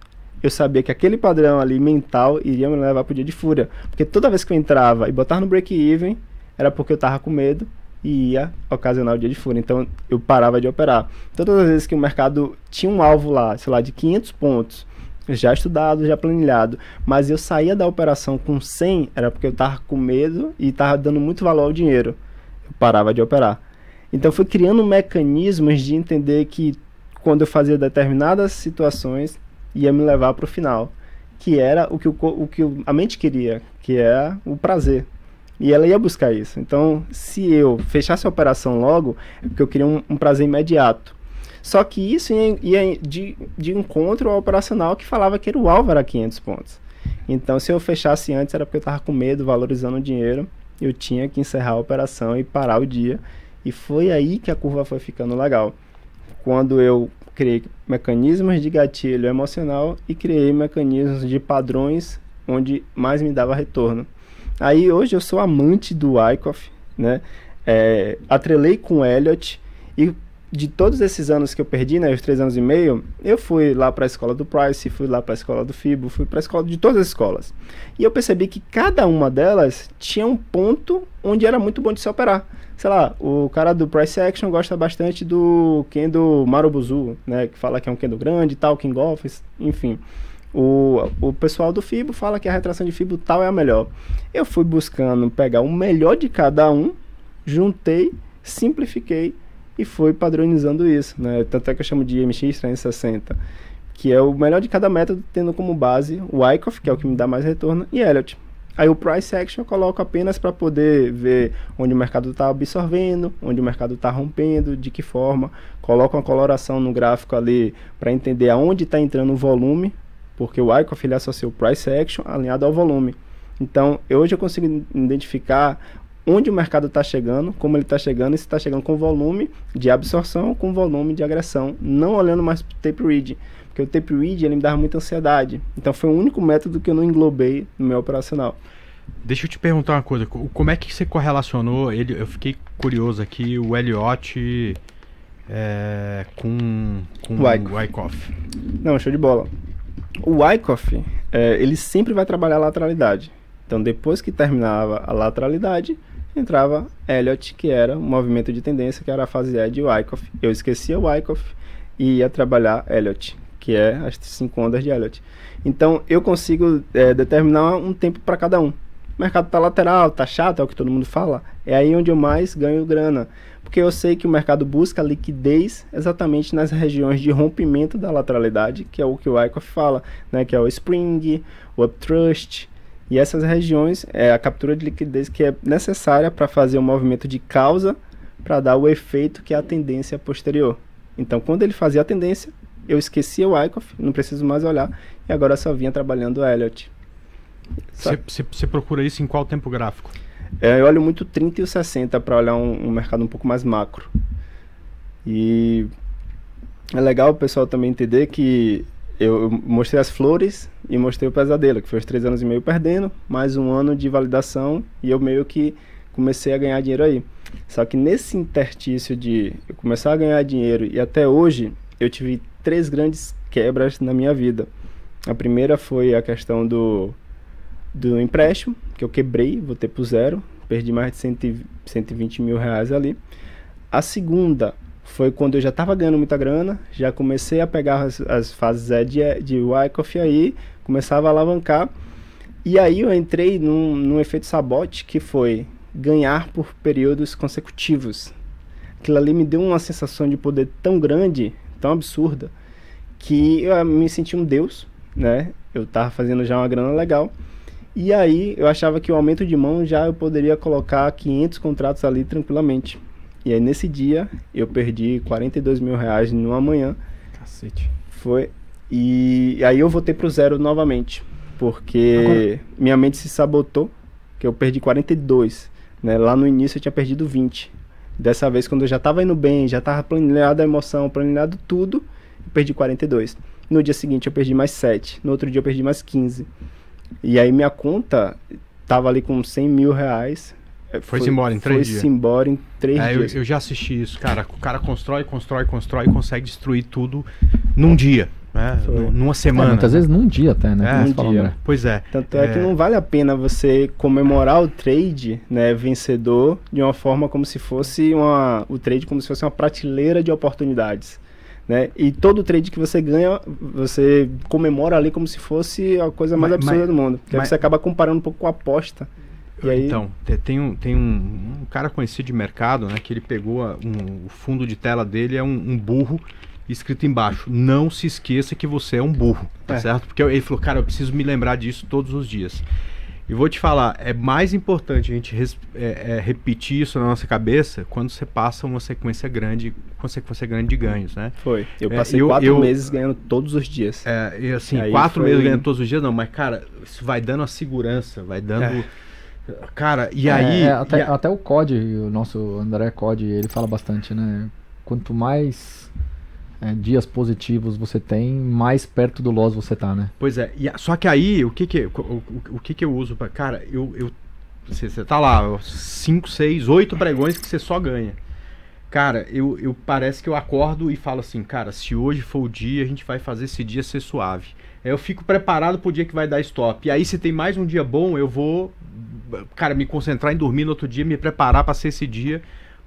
S5: eu sabia que aquele padrão ali mental iria me levar para o dia de fúria. Porque toda vez que eu entrava e botava no break-even, era porque eu estava com medo e ia ocasionar o dia de fúria. Então eu parava de operar. Todas as vezes que o mercado tinha um alvo lá, sei lá, de 500 pontos, já estudado, já planilhado, mas eu saía da operação com 100, era porque eu estava com medo e estava dando muito valor ao dinheiro. Eu parava de operar. Então fui criando mecanismos de entender que quando eu fazia determinadas situações ia me levar para o final, que era o que, o, o que a mente queria, que é o prazer. E ela ia buscar isso. Então, se eu fechasse a operação logo, é porque eu queria um, um prazer imediato. Só que isso ia, ia de, de encontro ao operacional que falava que era o alvo era 500 pontos. Então, se eu fechasse antes, era porque eu estava com medo, valorizando o dinheiro. Eu tinha que encerrar a operação e parar o dia. E foi aí que a curva foi ficando legal. Quando eu criei mecanismos de gatilho emocional e criei mecanismos de padrões onde mais me dava retorno. Aí hoje eu sou amante do Wyckoff, né? É, atrelei com o Elliot e de todos esses anos que eu perdi, né, os três anos e meio, eu fui lá para a escola do Price, fui lá para a escola do Fibo, fui para a escola de todas as escolas. E eu percebi que cada uma delas tinha um ponto onde era muito bom de se operar. Sei lá, o cara do Price Action gosta bastante do Kendo Marubuzu, né, que fala que é um Kendo grande e tal, King Office, enfim. O, o pessoal do Fibo fala que a retração de Fibo tal é a melhor. Eu fui buscando pegar o melhor de cada um, juntei, simplifiquei e fui padronizando isso, né? Tanto é que eu chamo de MX 360, que é o melhor de cada método, tendo como base o Wyckoff, que é o que me dá mais retorno, e Elliott. Aí o Price Action eu coloco apenas para poder ver onde o mercado está absorvendo, onde o mercado está rompendo, de que forma. Coloco uma coloração no gráfico ali para entender aonde está entrando o volume, porque o Wyckoff ele associa o Price Action alinhado ao volume. Então, hoje eu consigo identificar onde o mercado está chegando, como ele está chegando, e se está chegando com volume de absorção, com volume de agressão, não olhando mais para o tape read, porque o tape read ele me dava muita ansiedade. Então foi o único método que eu não englobei no meu operacional.
S3: Deixa eu te perguntar uma coisa. co- Como é que você correlacionou ele? Eu fiquei curioso aqui, o Elliot é, com, com o.
S5: Wyckoff. Não, show de bola. O Wyckoff, é, ele sempre vai trabalhar a lateralidade. Então, depois que terminava a lateralidade, entrava Elliot, que era o movimento de tendência, que era a fase E de Wyckoff. Eu esquecia o Wyckoff e ia trabalhar Elliot, que é as cinco ondas de Elliot. Então, eu consigo é, determinar um tempo para cada um. O mercado tá lateral, tá chato, é o que todo mundo fala. É aí onde eu mais ganho grana. Porque eu sei que o mercado busca liquidez exatamente nas regiões de rompimento da lateralidade, que é o que o Wyckoff fala, né? que é o Spring, o Uptrust. E essas regiões é a captura de liquidez que é necessária para fazer o movimento de causa para dar o efeito que é a tendência posterior. Então, quando ele fazia a tendência, eu esquecia o Wyckoff, não preciso mais olhar, e agora só vinha trabalhando o Elliott.
S3: Você procura isso em qual tempo gráfico?
S5: É, eu olho muito o 30 e o 60 para olhar um, um mercado um pouco mais macro. E é legal o pessoal também entender que eu, eu mostrei as flores e mostrei o pesadelo, que foi os três anos e meio perdendo, mais um ano de validação e eu meio que comecei a ganhar dinheiro aí. Só que nesse interstício de eu começar a ganhar dinheiro e até hoje, eu tive três grandes quebras na minha vida. A primeira foi a questão do, do empréstimo, que eu quebrei, voltei pro zero, perdi mais de 100, 120 mil reais ali. A segunda foi quando eu já estava ganhando muita grana, já comecei a pegar as, as fases é, de, de Wyckoff aí, começava a alavancar. E aí eu entrei num, num efeito sabote que foi ganhar por períodos consecutivos. Aquilo ali me deu uma sensação de poder tão grande, tão absurda, que eu me senti um deus, né? Eu tava fazendo já uma grana legal. E aí eu achava que o aumento de mão já eu poderia colocar 500 contratos ali tranquilamente. E aí nesse dia eu perdi 42 mil reais numa manhã.
S3: Cacete.
S5: Foi. E aí eu voltei pro zero novamente. Porque Agora... minha mente se sabotou, que eu perdi 42. Né? Lá no início eu tinha perdido 20. Dessa vez, quando eu já estava indo bem, já estava planejado a emoção, planejado tudo, eu perdi 42. No dia seguinte eu perdi mais 7. No outro dia eu perdi mais 15. E aí minha conta tava ali com 100 mil reais.
S3: Foi-se foi, embora em três
S5: dias? Foi-se embora em três
S3: é,
S5: dias.
S3: Eu, eu, já assisti isso, cara. O cara constrói, constrói, constrói e consegue destruir tudo num dia. Né? Numa semana. É,
S4: muitas vezes num dia até, né?
S3: É, num dia. Pois é.
S5: Tanto é, é, que não vale a pena você comemorar o trade né, vencedor de uma forma como se fosse uma, o trade como se fosse uma prateleira de oportunidades. Né? E todo trade que você ganha, você comemora ali como se fosse a coisa mais mas, absurda mas, do mundo. Porque mas, você acaba comparando um pouco com a aposta.
S3: Aí... Então, tem, um, tem um, um, cara conhecido de mercado, né? Que ele pegou a, um, o fundo de tela dele é um, um, burro escrito embaixo. Não se esqueça que você é um burro, tá é. certo? Porque ele falou, cara, eu preciso me lembrar disso todos os dias. E vou te falar, é mais importante a gente res, é, é, repetir isso na nossa cabeça quando você passa uma sequência grande, sequência grande de ganhos, né?
S5: Foi. Eu é, passei é, eu, quatro eu, meses ganhando todos os dias.
S3: É, e assim, Aí quatro foi... meses ganhando todos os dias, não, mas cara, isso vai dando a segurança, vai dando. É. Cara, e
S4: é,
S3: aí.
S4: até,
S3: e
S4: a... até o COD, o nosso André COD, ele fala bastante, né? Quanto mais é, dias positivos você tem, mais perto do loss você tá, né?
S3: Pois é, e, só que aí, o que que, o, o, o que, que eu uso para Cara, eu, eu você, você tá lá, 5, 6, 8 pregões que você só ganha. Cara, eu, eu parece que eu acordo e falo assim, cara, se hoje for o dia, a gente vai fazer esse dia ser suave. Eu fico preparado pro dia que vai dar stop. E aí, se tem mais um dia bom, eu vou, cara, me concentrar em dormir no outro dia, me preparar para ser esse dia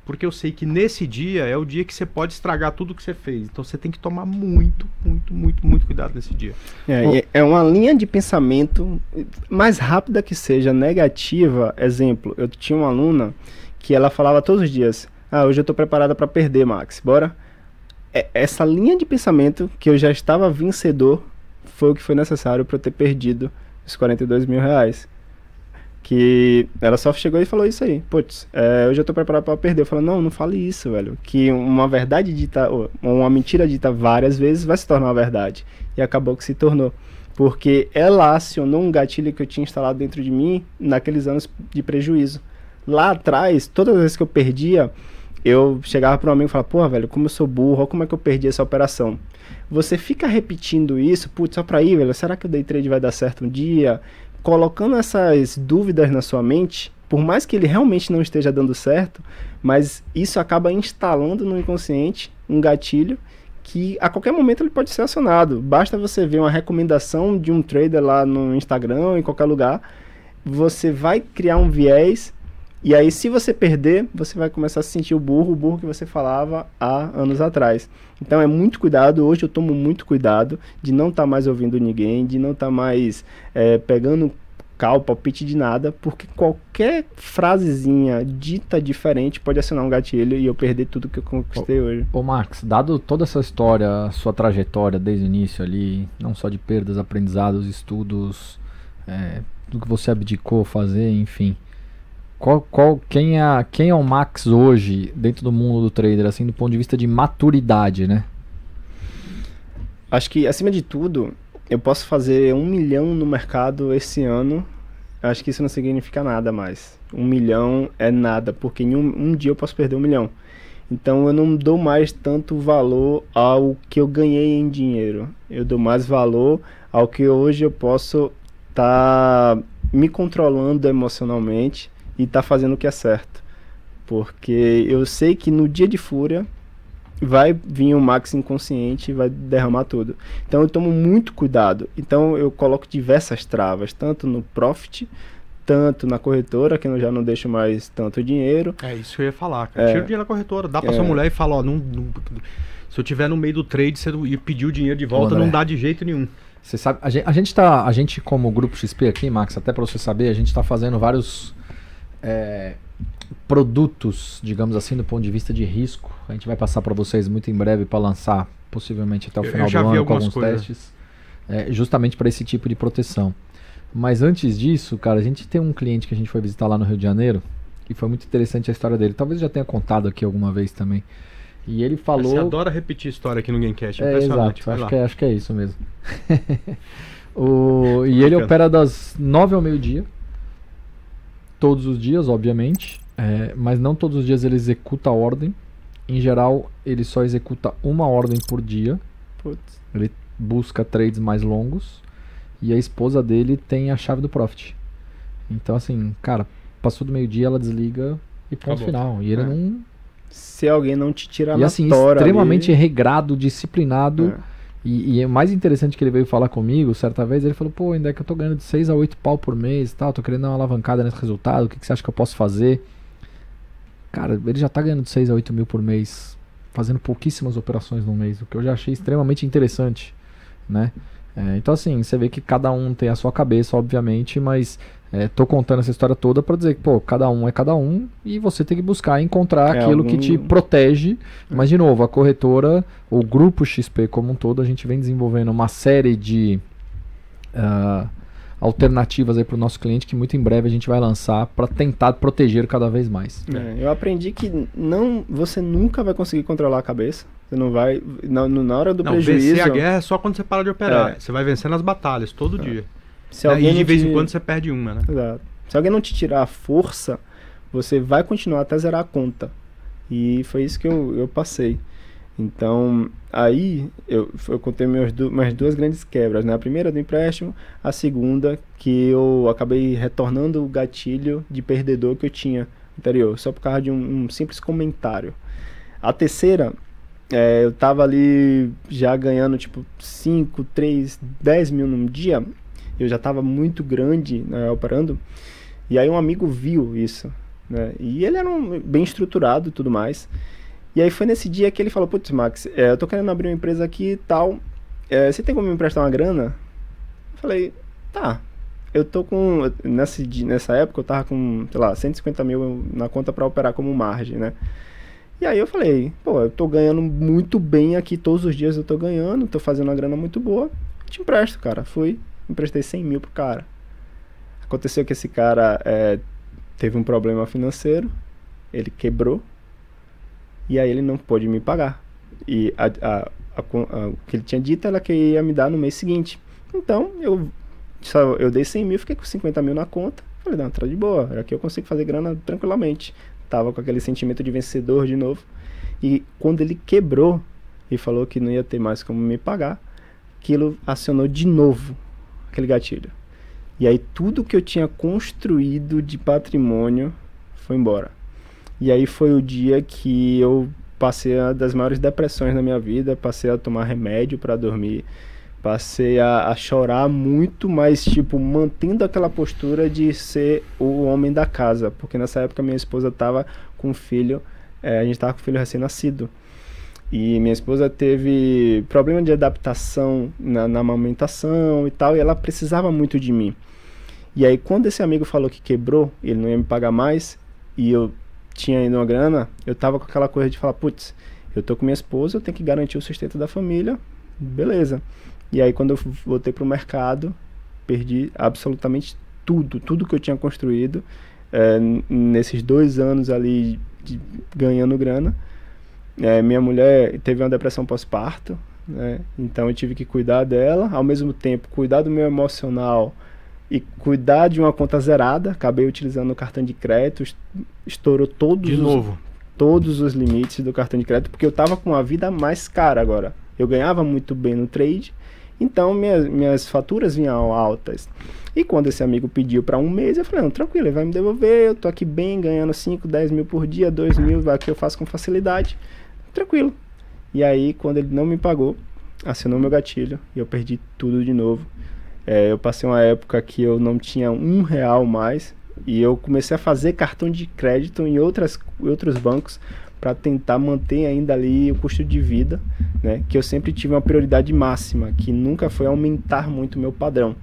S3: porque eu sei que nesse dia é o dia que você pode estragar tudo que você fez. Então você tem que tomar muito, muito, muito, muito cuidado nesse dia.
S5: É, é uma linha de pensamento, mais rápida que seja, negativa. Exemplo, eu tinha uma aluna que ela falava todos os dias: Ah, hoje eu estou preparada para perder, Max, bora? É, essa linha de pensamento que eu já estava vencedor foi o que foi necessário para eu ter perdido os 42 mil reais que ela só chegou e falou isso aí. Putz, é, eu já tô preparado para perder. Eu falei, não, não fale isso, velho. Que uma verdade dita, uma mentira dita várias vezes vai se tornar uma verdade. E acabou que se tornou. Porque ela acionou um gatilho que eu tinha instalado dentro de mim naqueles anos de prejuízo. Lá atrás, todas as vezes que eu perdia, eu chegava para um amigo e falava, pô, velho, como eu sou burro, como é que eu perdi essa operação. Você fica repetindo isso, putz, só pra ir, velho, será que o day trade vai dar certo um dia? colocando essas dúvidas na sua mente, por mais que ele realmente não esteja dando certo, mas isso acaba instalando no inconsciente um gatilho que a qualquer momento ele pode ser acionado. Basta você ver uma recomendação de um trader lá no Instagram, em qualquer lugar, você vai criar um viés e aí, se você perder, você vai começar a se sentir o burro, o burro que você falava há anos atrás. Então é muito cuidado. Hoje eu tomo muito cuidado de não estar tá mais ouvindo ninguém, de não estar tá mais é, pegando cal, palpite de nada, porque qualquer frasezinha dita diferente pode acionar um gatilho e eu perder tudo que eu conquistei
S4: ô,
S5: hoje.
S4: Ô Max, dado toda essa história, sua trajetória desde o início ali, não só de perdas, aprendizados, estudos, é, tudo que você abdicou fazer, enfim. Qual, qual, quem, é, quem é o Max hoje dentro do mundo do trader, assim, do ponto de vista de maturidade, né?
S5: Acho que, acima de tudo, eu posso fazer um milhão no mercado esse ano. Acho que isso não significa nada mais. Um milhão é nada, porque em um, um dia eu posso perder um milhão. Então eu não dou mais tanto valor ao que eu ganhei em dinheiro. Eu dou mais valor ao que hoje eu posso estar tá me controlando emocionalmente e tá fazendo o que é certo. Porque eu sei que no dia de fúria vai vir um max inconsciente e vai derramar tudo. Então eu tomo muito cuidado. Então eu coloco diversas travas, tanto no profit, tanto na corretora, que eu já não deixo mais tanto dinheiro.
S3: É isso que eu ia falar, cara.
S5: É.
S3: Tira o dinheiro da corretora. Dá pra
S5: É.
S3: sua mulher e fala, ó, não, não- se eu tiver no meio do trade você não- e pedir o dinheiro de volta,
S4: André.
S3: não dá de jeito nenhum.
S4: Você sabe, a gente, a gente tá, a gente como grupo XP aqui, Max, até pra você saber, a gente tá fazendo vários é, produtos, digamos assim, do ponto de vista de risco. A gente vai passar pra vocês muito em breve pra lançar, possivelmente até o final do ano com alguns
S3: coisas.
S4: testes, é, justamente para esse tipo de proteção. Mas antes disso, cara, a gente tem um cliente que a gente foi visitar lá no Rio de Janeiro e foi muito interessante a história dele. Talvez já tenha contado aqui alguma vez também. E ele falou.
S3: Você adora repetir história aqui no Gamecast,
S4: É,
S3: impressionante.
S4: exato. Acho que, é, acho que é isso mesmo. [LAUGHS] O- e ele opera das 9 ao meio-dia. Todos os dias, obviamente. é, mas não todos os dias ele executa a ordem. Em geral, ele só executa uma ordem por dia.
S5: Putz.
S4: Ele busca trades mais longos. E a esposa dele tem a chave do Profit. Então, assim, cara, passou do meio-dia, ela desliga e ponto
S3: Acabou.
S4: final. E ele
S5: É.
S4: não.
S5: Se alguém não te tirar
S4: E
S5: na
S4: assim,
S5: tora
S4: extremamente
S5: ali,
S4: regrado, disciplinado.
S5: é.
S4: E, e é mais interessante que ele veio falar comigo, certa vez, ele falou, pô, ainda é que eu tô ganhando de 6 a 8 pau por mês e tal, tô querendo dar uma alavancada nesse resultado, o que, que você acha que eu posso fazer? Cara, ele já tá ganhando de 6 a 8 mil por mês, fazendo pouquíssimas operações no mês, o que eu já achei extremamente interessante, né? É, então assim, você vê que cada um tem a sua cabeça, obviamente, mas é, tô contando essa história toda pra dizer que, pô, cada um é cada um e você tem que buscar encontrar
S5: É,
S4: aquilo que
S5: algum-
S4: te protege. Mas, de novo, a corretora, o grupo XP como um todo, a gente vem desenvolvendo uma série de ah, alternativas aí para o nosso cliente que muito em breve a gente vai lançar para tentar proteger cada vez mais.
S5: É, eu aprendi que não, você nunca vai conseguir controlar a cabeça. Você não vai. Na, na hora do
S3: Não,
S5: prejuízo.
S3: vencer a guerra é só quando você para de operar.
S5: É.
S3: Você vai vencendo as batalhas todo dia.
S5: Se alguém
S3: de vez em
S5: te-
S3: quando você perde uma, né?
S5: Exato. Se alguém não te tirar a força, você vai continuar até zerar a conta. E foi isso que eu, eu passei. Então, aí eu, eu contei minhas, du minhas duas grandes quebras. Né? A primeira do empréstimo, a segunda que eu acabei retornando o gatilho de perdedor que eu tinha anterior, só por causa de um, um simples comentário. A terceira, é, eu tava ali já ganhando tipo 5, 3, 10 mil num dia. Eu já tava muito grande né, operando. E aí um amigo viu isso. Né? E ele era um, bem estruturado e tudo mais. E aí foi nesse dia que ele falou, putz, Max, é, eu tô querendo abrir uma empresa aqui e tal. É, você tem como me emprestar uma grana? Eu falei, tá. Eu tô com. Nessa, nessa época eu tava com, sei lá, 150 mil na conta pra operar como margem, né? E aí eu falei, pô, eu tô ganhando muito bem aqui, todos os dias eu tô ganhando, tô fazendo uma grana muito boa. Te empresto, cara. Fui, emprestei 100 mil pro cara. Aconteceu que esse cara é, teve um problema financeiro, ele quebrou, e aí ele não pôde me pagar. E a, a- a o que ele tinha dito era que ia me dar no mês seguinte. Então, eu, só, eu dei 100 mil, fiquei com 50 mil na conta. Falei, não, tá de boa, aqui eu consigo fazer grana tranquilamente. Tava com aquele sentimento de vencedor de novo. E quando ele quebrou e falou que não ia ter mais como me pagar, aquilo acionou de novo aquele gatilho. E aí tudo que eu tinha construído de patrimônio foi embora. E aí foi o dia que eu passei a das maiores depressões na minha vida, passei a tomar remédio para dormir, passei a, a chorar muito, mas tipo mantendo aquela postura de ser o homem da casa, porque nessa época minha esposa estava com um filho, eh, a gente estava com um filho recém-nascido. E minha esposa teve problema de adaptação na, na amamentação e tal, e ela precisava muito de mim. E aí, quando esse amigo falou que quebrou, ele não ia me pagar mais, e eu tinha ainda uma grana, eu tava com aquela coisa de falar, putz, eu tô com minha esposa, eu tenho que garantir o sustento da família, beleza. E aí, quando eu voltei pro mercado, perdi absolutamente tudo, tudo que eu tinha construído n- nesses dois anos ali de, ganhando grana. É, minha mulher teve uma depressão pós-parto, né? então eu tive que cuidar dela, ao mesmo tempo cuidar do meu emocional e cuidar de uma conta zerada. Acabei utilizando o cartão de crédito, est- estourou todos
S3: De
S5: os,
S3: novo.
S5: todos os limites do cartão de crédito, porque eu tava com uma vida mais cara agora. Eu ganhava muito bem no trade, então minhas, minhas faturas vinham altas. E quando esse amigo pediu para um mês, eu falei, não, tranquilo, ele vai me devolver, eu tô aqui bem, ganhando 5, 10 mil por dia, 2 mil, aqui eu faço com facilidade. Tranquilo. E aí, quando ele não me pagou, acionou meu gatilho e eu perdi tudo de novo. É, eu passei uma época que eu não tinha um real mais e eu comecei a fazer cartão de crédito em outras, outros bancos para tentar manter ainda ali o custo de vida, né? Que eu sempre tive uma prioridade máxima, que nunca foi aumentar muito o meu padrão.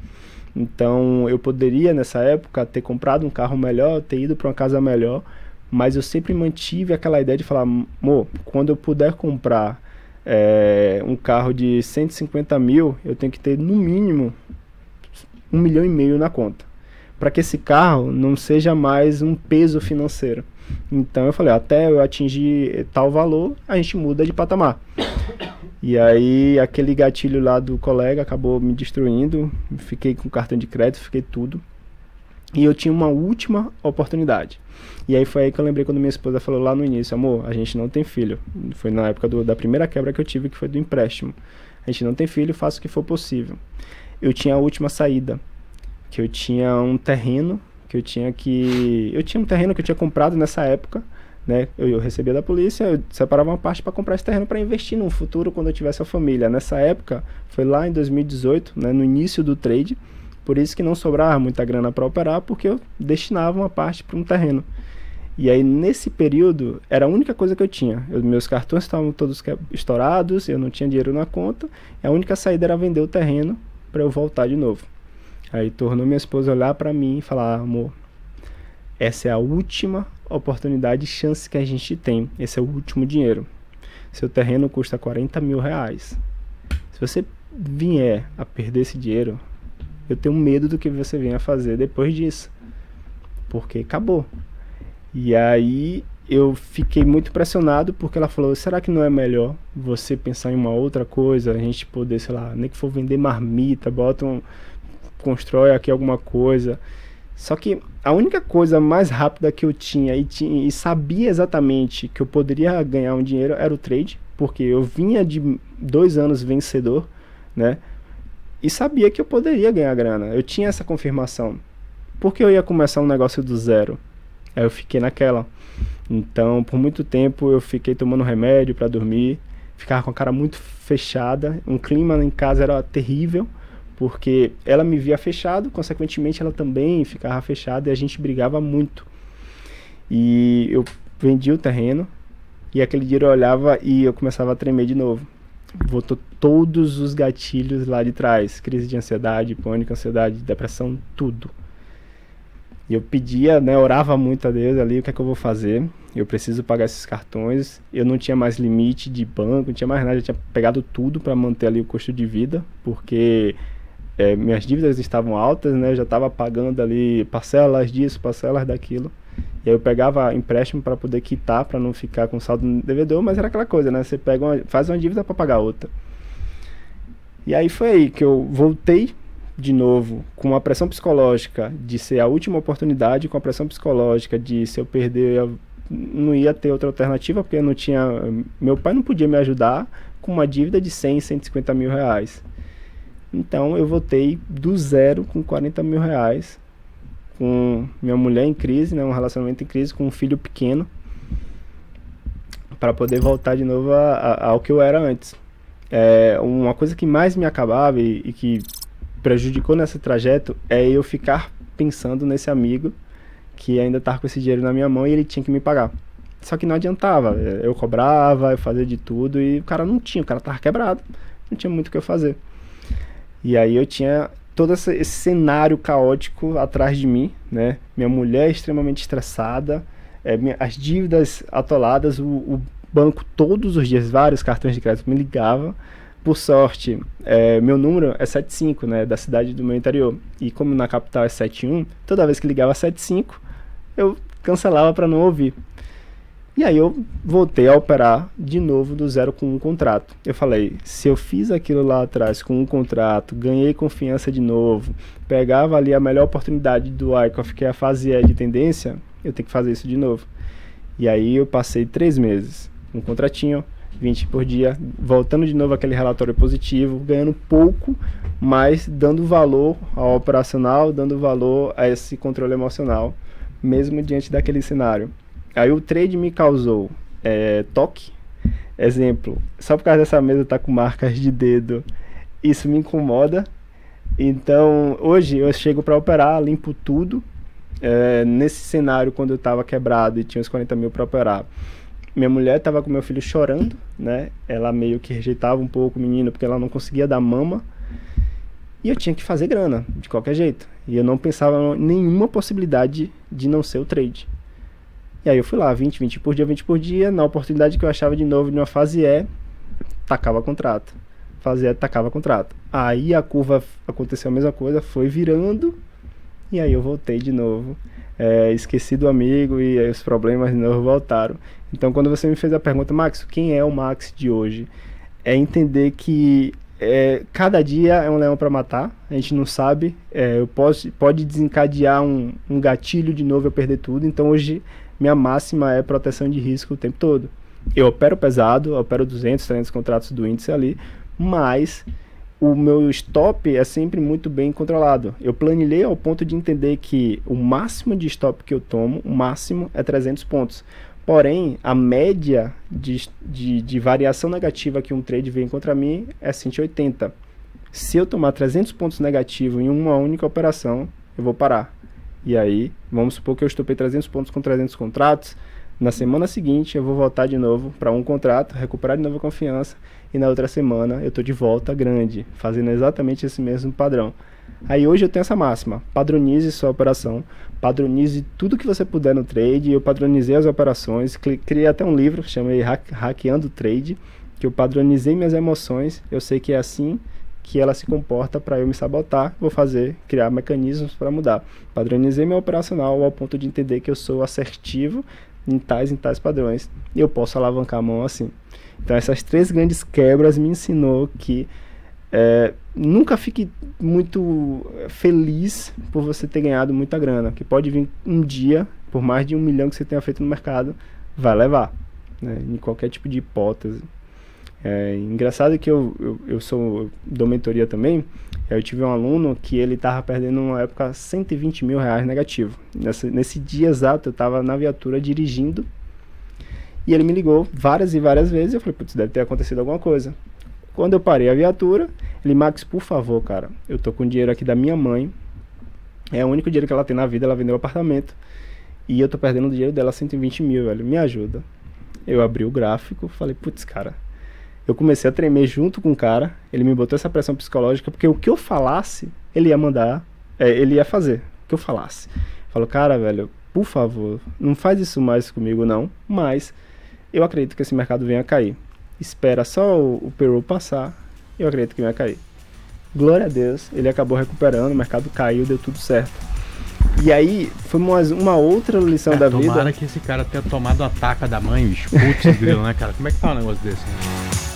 S5: Então eu poderia nessa época ter comprado um carro melhor, ter ido para uma casa melhor, mas eu sempre mantive aquela ideia de falar, amor, quando eu puder comprar é, um carro de 150 mil, eu tenho que ter no mínimo um milhão e meio na conta, para que esse carro não seja mais um peso financeiro. Então eu falei, até eu atingir tal valor, a gente muda de patamar. [COUGHS] E aí aquele gatilho lá do colega acabou me destruindo, fiquei com cartão de crédito, fiquei tudo. E eu tinha uma última oportunidade. E aí foi aí que eu lembrei quando minha esposa falou lá no início, amor, a gente não tem filho. Foi na época do, da primeira quebra que eu tive, que foi do empréstimo. A gente não tem filho, faça o que for possível. Eu tinha a última saída, que eu tinha um terreno que eu tinha que. Eu tinha um terreno que eu tinha comprado nessa época, né? Eu, eu recebia da polícia, eu separava uma parte para comprar esse terreno para investir no futuro quando eu tivesse a família. Nessa época, foi lá em 2018, né, no início do trade, por isso que não sobrava muita grana para operar, porque eu destinava uma parte para um terreno. E aí, nesse período, era a única coisa que eu tinha. Eu, meus cartões estavam todos estourados, eu não tinha dinheiro na conta, a única saída era vender o terreno para eu voltar de novo. Aí tornou minha esposa olhar para mim e falar: amor, essa é a última oportunidade e chance que a gente tem. Esse é o último dinheiro. Seu terreno custa 40 mil reais. Se você vier a perder esse dinheiro, eu tenho medo do que você venha fazer depois disso. Porque acabou. E aí eu fiquei muito pressionado porque ela falou: será que não é melhor você pensar em uma outra coisa? A gente poder, sei lá, nem que for vender marmita, bota um constrói aqui alguma coisa. Só que a única coisa mais rápida que eu tinha e, tinha e sabia exatamente que eu poderia ganhar um dinheiro era o trade, porque eu vinha de dois anos vencedor, né? E sabia que eu poderia ganhar grana. Eu tinha essa confirmação. Porque eu ia começar um negócio do zero. Aí eu fiquei naquela. Então, por muito tempo eu fiquei tomando remédio para dormir, ficava com a cara muito fechada, um clima em casa era terrível porque ela me via fechado, consequentemente ela também ficava fechada e a gente brigava muito. E eu vendi o terreno e aquele dia eu olhava e eu começava a tremer de novo. Voltou todos os gatilhos lá de trás, crise de ansiedade, pânico, ansiedade, depressão, tudo. E eu pedia, né, orava muito a Deus ali, o que é que eu vou fazer? Eu preciso pagar esses cartões. Eu não tinha mais limite de banco, não tinha mais nada, eu tinha pegado tudo para manter ali o custo de vida, porque é, minhas dívidas estavam altas, né? Eu já estava pagando ali parcelas disso, parcelas daquilo. E aí eu pegava empréstimo para poder quitar, para não ficar com saldo no devedor, mas era aquela coisa, né? Você pega uma, faz uma dívida para pagar outra. E aí foi aí que eu voltei de novo com uma pressão psicológica de ser a última oportunidade, com a pressão psicológica de se eu perder eu não ia ter outra alternativa, porque eu não tinha. Meu pai não podia me ajudar com uma dívida de 100, 150 mil reais. Então eu voltei do zero com 40 mil reais, com minha mulher em crise, né, um relacionamento em crise, com um filho pequeno, para poder voltar de novo a, a, ao que eu era antes. É, uma coisa que mais me acabava e, e que prejudicou nesse trajeto é eu ficar pensando nesse amigo que ainda estava com esse dinheiro na minha mão e ele tinha que me pagar. Só que não adiantava, eu cobrava, eu fazia de tudo e o cara não tinha, o cara tava quebrado, não tinha muito o que eu fazer. E aí eu tinha todo esse, cenário caótico atrás de mim, né? Minha mulher extremamente estressada, é, minha, as dívidas atoladas, o, o, banco todos os dias, vários cartões de crédito me ligava. Por sorte, é, meu número é 75, né? Da cidade do meu interior. E como na capital é 71, toda vez que ligava 75, eu cancelava para não ouvir. E aí eu voltei a operar de novo do zero com um contrato. Eu falei, se eu fiz aquilo lá atrás com um contrato, ganhei confiança de novo, pegava ali a melhor oportunidade do ICOF, que é a fase E de tendência, eu tenho que fazer isso de novo. E aí eu passei três meses, um contratinho, 20 por dia, voltando de novo aquele relatório positivo, ganhando pouco, mas dando valor ao operacional, dando valor a esse controle emocional, mesmo diante daquele cenário. Aí o trade me causou é, toque. Exemplo, só por causa dessa mesa tá com marcas de dedo, isso me incomoda. Então, hoje eu chego para operar, limpo tudo. É, nesse cenário, quando eu estava quebrado e tinha uns 40 mil para operar, minha mulher estava com meu filho chorando, né? Ela meio que rejeitava um pouco o menino porque ela não conseguia dar mama. E eu tinha que fazer grana, de qualquer jeito. E eu não pensava em nenhuma possibilidade de não ser o trade. E aí eu fui lá, 20, 20 por dia, 20 por dia. Na oportunidade que eu achava de novo numa fase E, tacava contrato. Fase E, tacava contrato. Aí a curva aconteceu a mesma coisa, foi virando. E aí eu voltei de novo. É, esqueci do amigo e aí os problemas de novo voltaram. Então quando você me fez a pergunta, Max, quem é o Max de hoje? É entender que é, cada dia é um leão para matar, a gente não sabe. É, eu posso, pode desencadear um, um gatilho de novo eu perder tudo. Então hoje minha máxima é proteção de risco o tempo todo. Eu opero pesado, opero 200, 300 contratos do índice ali, mas o meu stop é sempre muito bem controlado. Eu planilhei ao ponto de entender que o máximo de stop que eu tomo, o máximo é 300 pontos. Porém, a média de, de, de variação negativa que um trade vem contra mim é 180. Se eu tomar 300 pontos negativos em uma única operação, eu vou parar. E aí, vamos supor que eu estopei 300 pontos com 300 contratos. Na semana seguinte, eu vou voltar de novo para um contrato, recuperar de novo a confiança. E na outra semana, eu estou de volta grande, fazendo exatamente esse mesmo padrão. Aí hoje eu tenho essa máxima: padronize sua operação, padronize tudo que você puder no trade. Eu padronizei as operações, criei até um livro, chamei Hackeando Trade, que eu padronizei minhas emoções. Eu sei que é assim que ela se comporta para eu me sabotar, vou fazer, criar mecanismos para mudar. Padronizei meu operacional ao ponto de entender que eu sou assertivo em tais e tais padrões e eu posso alavancar a mão assim. Então essas três grandes quebras me ensinou que é, nunca fique muito feliz por você ter ganhado muita grana, que pode vir um dia, por mais de um milhão que você tenha feito no mercado, vai levar, né, em qualquer tipo de hipótese. É engraçado que eu, eu, eu sou dou mentoria também. Eu tive um aluno que ele estava perdendo uma época 120 mil reais negativo. Nesse, nesse dia exato eu estava na viatura dirigindo e ele me ligou várias e várias vezes. Eu falei, putz, deve ter acontecido alguma coisa. Quando eu parei a viatura, ele, Max, por favor, cara, eu tô com dinheiro aqui da minha mãe. É o único dinheiro que ela tem na vida, ela vendeu o apartamento. E eu tô perdendo o dinheiro dela, 120 mil, velho. Me ajuda. Eu abri o gráfico, falei, putz, cara, eu comecei a tremer junto com o cara, ele me botou essa pressão psicológica, porque o que eu falasse, ele ia mandar, é, ele ia fazer, o que eu falasse. Falou, cara, velho, por favor, não faz isso mais comigo não, mas eu acredito que esse mercado venha a cair. Espera só o, o Peru passar, eu acredito que venha a cair. Glória a Deus, ele acabou recuperando, o mercado caiu, deu tudo certo. E aí, foi uma, uma outra lição
S3: é,
S5: da
S3: tomara
S5: vida.
S3: Tomara que esse cara tenha tomado a taca da mãe, bicho. Putz, grilo, né, cara? Como é que tá um negócio desse? Né?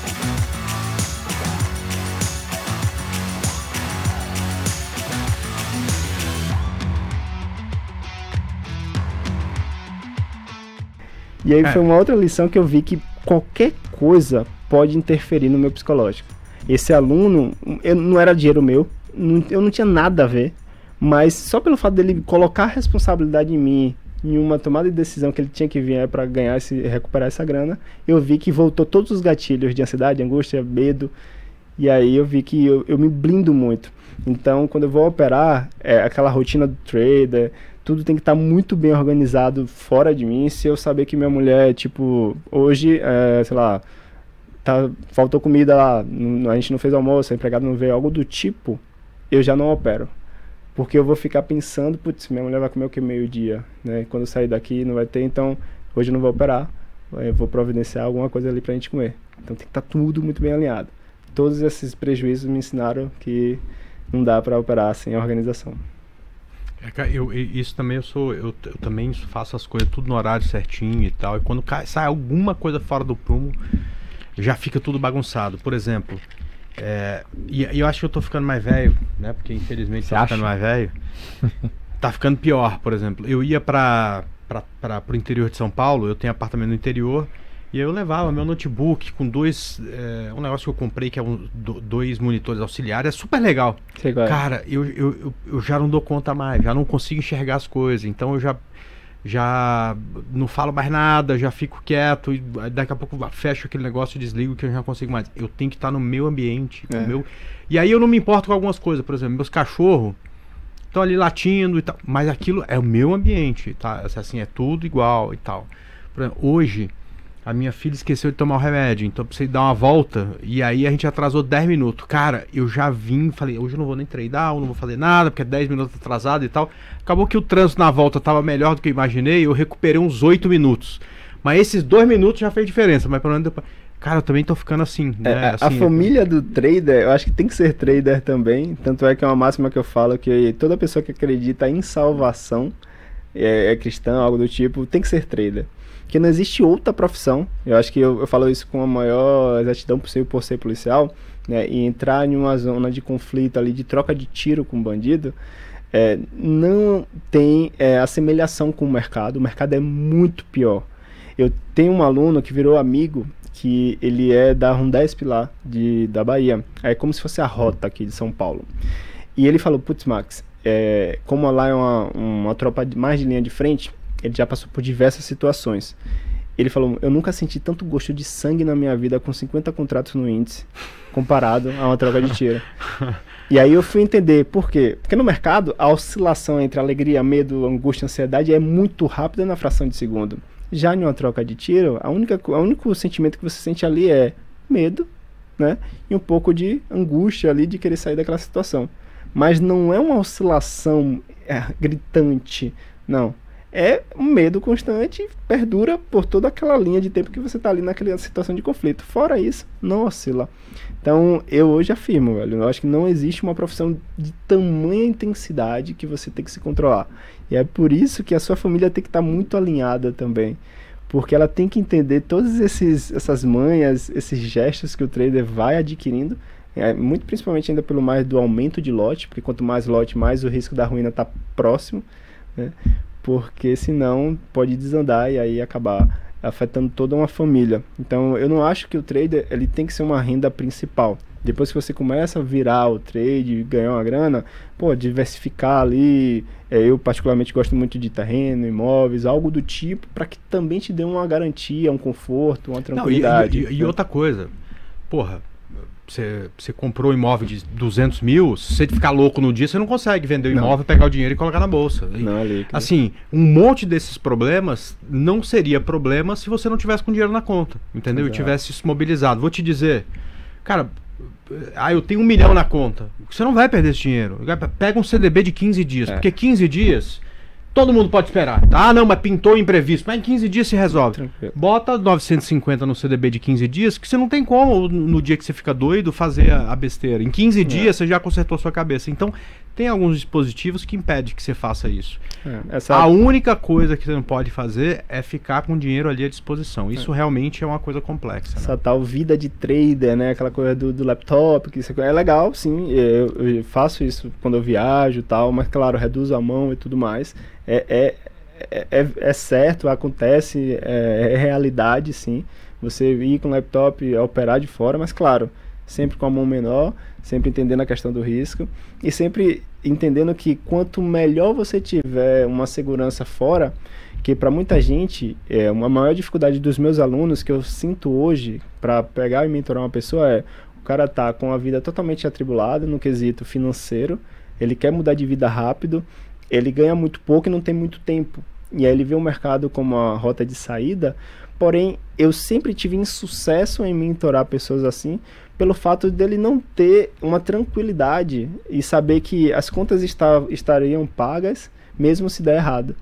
S5: E aí
S3: é.
S5: foi uma outra lição que eu vi que qualquer coisa pode interferir no meu psicológico. Esse aluno, eu, não era dinheiro meu, não, eu não tinha nada a ver, mas só pelo fato dele colocar a responsabilidade em mim, em uma tomada de decisão que ele tinha que vir para ganhar esse, recuperar essa grana, eu vi que voltou todos os gatilhos de ansiedade, angústia, medo, e aí eu vi que eu, eu me blindo muito. Então, quando eu vou operar, é aquela rotina do trader, tudo tem que estar tá muito bem organizado fora de mim. Se eu saber que minha mulher, tipo, hoje, é, sei lá, tá, faltou comida lá, a gente não fez almoço, a empregada não veio, algo do tipo, eu já não opero. Porque eu vou ficar pensando, putz, minha mulher vai comer o que meio-dia, né? Quando eu sair daqui não vai ter, então hoje eu não vou operar. Eu vou providenciar alguma coisa ali pra gente comer. Então tem que estar tá tudo muito bem alinhado. Todos esses prejuízos me ensinaram que não dá para operar sem organização.
S3: É, eu, isso também eu sou. Eu, eu, também faço as coisas tudo no horário certinho e tal. E quando cai, sai alguma coisa fora do prumo, já fica tudo bagunçado. Por exemplo, é, e, e, eu acho que eu tô ficando mais velho, né? Porque infelizmente Você tá ficando mais velho. [LAUGHS] tá ficando pior, por exemplo. Eu ia para pro interior de São Paulo, eu tenho apartamento no interior. E eu levava meu notebook com dois. É, um negócio que eu comprei que é um, do, dois monitores auxiliares. É super legal. Cara, eu, eu, eu, já não dou conta mais, já não consigo enxergar as coisas. Então eu já. já não falo mais nada, já fico quieto, e daqui a pouco fecho aquele negócio e desligo que eu já não consigo mais. Eu tenho que estar no meu ambiente.
S5: É.
S3: no meu... E aí eu não me importo com algumas coisas, por exemplo, meus cachorros estão ali latindo e tal, mas aquilo é o meu ambiente, tá? Assim, é tudo igual e tal. Exemplo, hoje, a minha filha esqueceu de tomar o remédio, então eu precisei dar uma volta e aí a gente atrasou 10 minutos. Cara, eu já vim, falei, hoje eu não vou nem treinar, eu não vou fazer nada, porque é 10 minutos atrasado e tal. Acabou que o trânsito na volta tava melhor do que eu imaginei, eu recuperei uns 8 minutos. Mas esses dois minutos já fez diferença, mas pelo menos depois... Cara, eu também tô ficando assim,
S5: É,
S3: né?
S5: a- a
S3: Assim,
S5: família do trader, eu acho que tem que ser trader também. Tanto é que é uma máxima que eu falo que toda pessoa que acredita em salvação, é, é cristã, algo do tipo, tem que ser trader. Porque não existe outra profissão. Eu acho que eu, eu falo isso com a maior exatidão possível por ser policial, né? E entrar em uma zona de conflito ali, de troca de tiro com bandido, é, não tem é, assemelhação com o mercado. O mercado é muito pior. Eu tenho um aluno que virou amigo, que ele é da Rundesp lá, de, da Bahia. É como se fosse a rota aqui de São Paulo. E ele falou, putz, Max, é, como lá é uma, uma tropa de- mais de linha de frente, ele já passou por diversas situações. Ele falou, eu nunca senti tanto gosto de sangue na minha vida com 50 contratos no índice, comparado a uma troca de tiro. E aí eu fui entender por quê. Porque no mercado, a oscilação entre alegria, medo, angústia ansiedade é muito rápida na fração de segundo. Já em uma troca de tiro, a única, o único sentimento que você sente ali é medo, né? E um pouco de angústia ali de querer sair daquela situação. Mas não é uma oscilação é, gritante, não. É um medo constante, perdura por toda aquela linha de tempo que você está ali naquela situação de conflito. Fora isso, não oscila. Então, eu hoje afirmo, velho, eu acho que não existe uma profissão de tamanha intensidade que você tem que se controlar. E é por isso que a sua família tem que estar muito alinhada também. Porque ela tem que entender todas essas manhas, esses gestos que o trader vai adquirindo, é, muito principalmente ainda pelo mais do aumento de lote, porque quanto mais lote, mais o risco da ruína está próximo, né? Porque senão pode desandar e aí acabar afetando toda uma família. Então eu não acho que o trader ele tem que ser uma renda principal. Depois que você começa a virar o trade e ganhar uma grana, pô, diversificar ali. é, eu particularmente gosto muito de terreno, imóveis, algo do tipo, para que também te dê uma garantia, um conforto, uma
S3: Não, e,
S5: tranquilidade.
S3: e- e outra coisa, porra, você, você comprou um imóvel de 200 mil, se você ficar louco no dia, você não consegue vender o
S5: Não.
S3: imóvel, pegar o dinheiro e colocar na bolsa. E,
S5: Não é líquido.
S3: Assim, um monte desses problemas não seria problema se você não tivesse com dinheiro na conta, entendeu? E
S5: Exato.
S3: tivesse isso mobilizado. Vou te dizer, cara, ah, eu tenho um milhão na conta. Você não vai perder esse dinheiro. Pega um CDB de 15 dias,
S5: É.
S3: porque 15 dias todo mundo pode esperar. Ah, não, mas pintou imprevisto. Mas em 15 dias se resolve.
S5: Tranquilo.
S3: Bota 950 no CDB de 15 dias, que você não tem como, no dia que você fica doido, fazer a, besteira. Em 15 dias você já consertou sua cabeça. Então, tem alguns dispositivos que impedem que você faça isso.
S5: É, essa
S3: A única coisa que você não pode fazer é ficar com o dinheiro ali à disposição. Isso realmente é uma coisa complexa. né?
S5: essa tal vida de trader, né? Aquela coisa do, do laptop, que isso é legal, sim. Eu, eu faço isso quando eu viajo e tal, mas claro, reduzo a mão e tudo mais. É, é, é, é- é certo, acontece, é, é realidade, sim. Você ir com o laptop e operar de fora, mas claro, sempre com a mão menor, sempre entendendo a questão do risco e sempre entendendo que quanto melhor você tiver uma segurança fora, que para muita gente é uma maior dificuldade dos meus alunos que eu sinto hoje para pegar e mentorar uma pessoa é o cara tá com a vida totalmente atribulada no quesito financeiro, ele quer mudar de vida rápido, ele ganha muito pouco e não tem muito tempo. E aí ele vê o mercado como uma rota de saída, porém eu sempre tive insucesso em mentorar pessoas assim, pelo fato dele não ter uma tranquilidade e saber que as contas está, estariam pagas mesmo se der errado.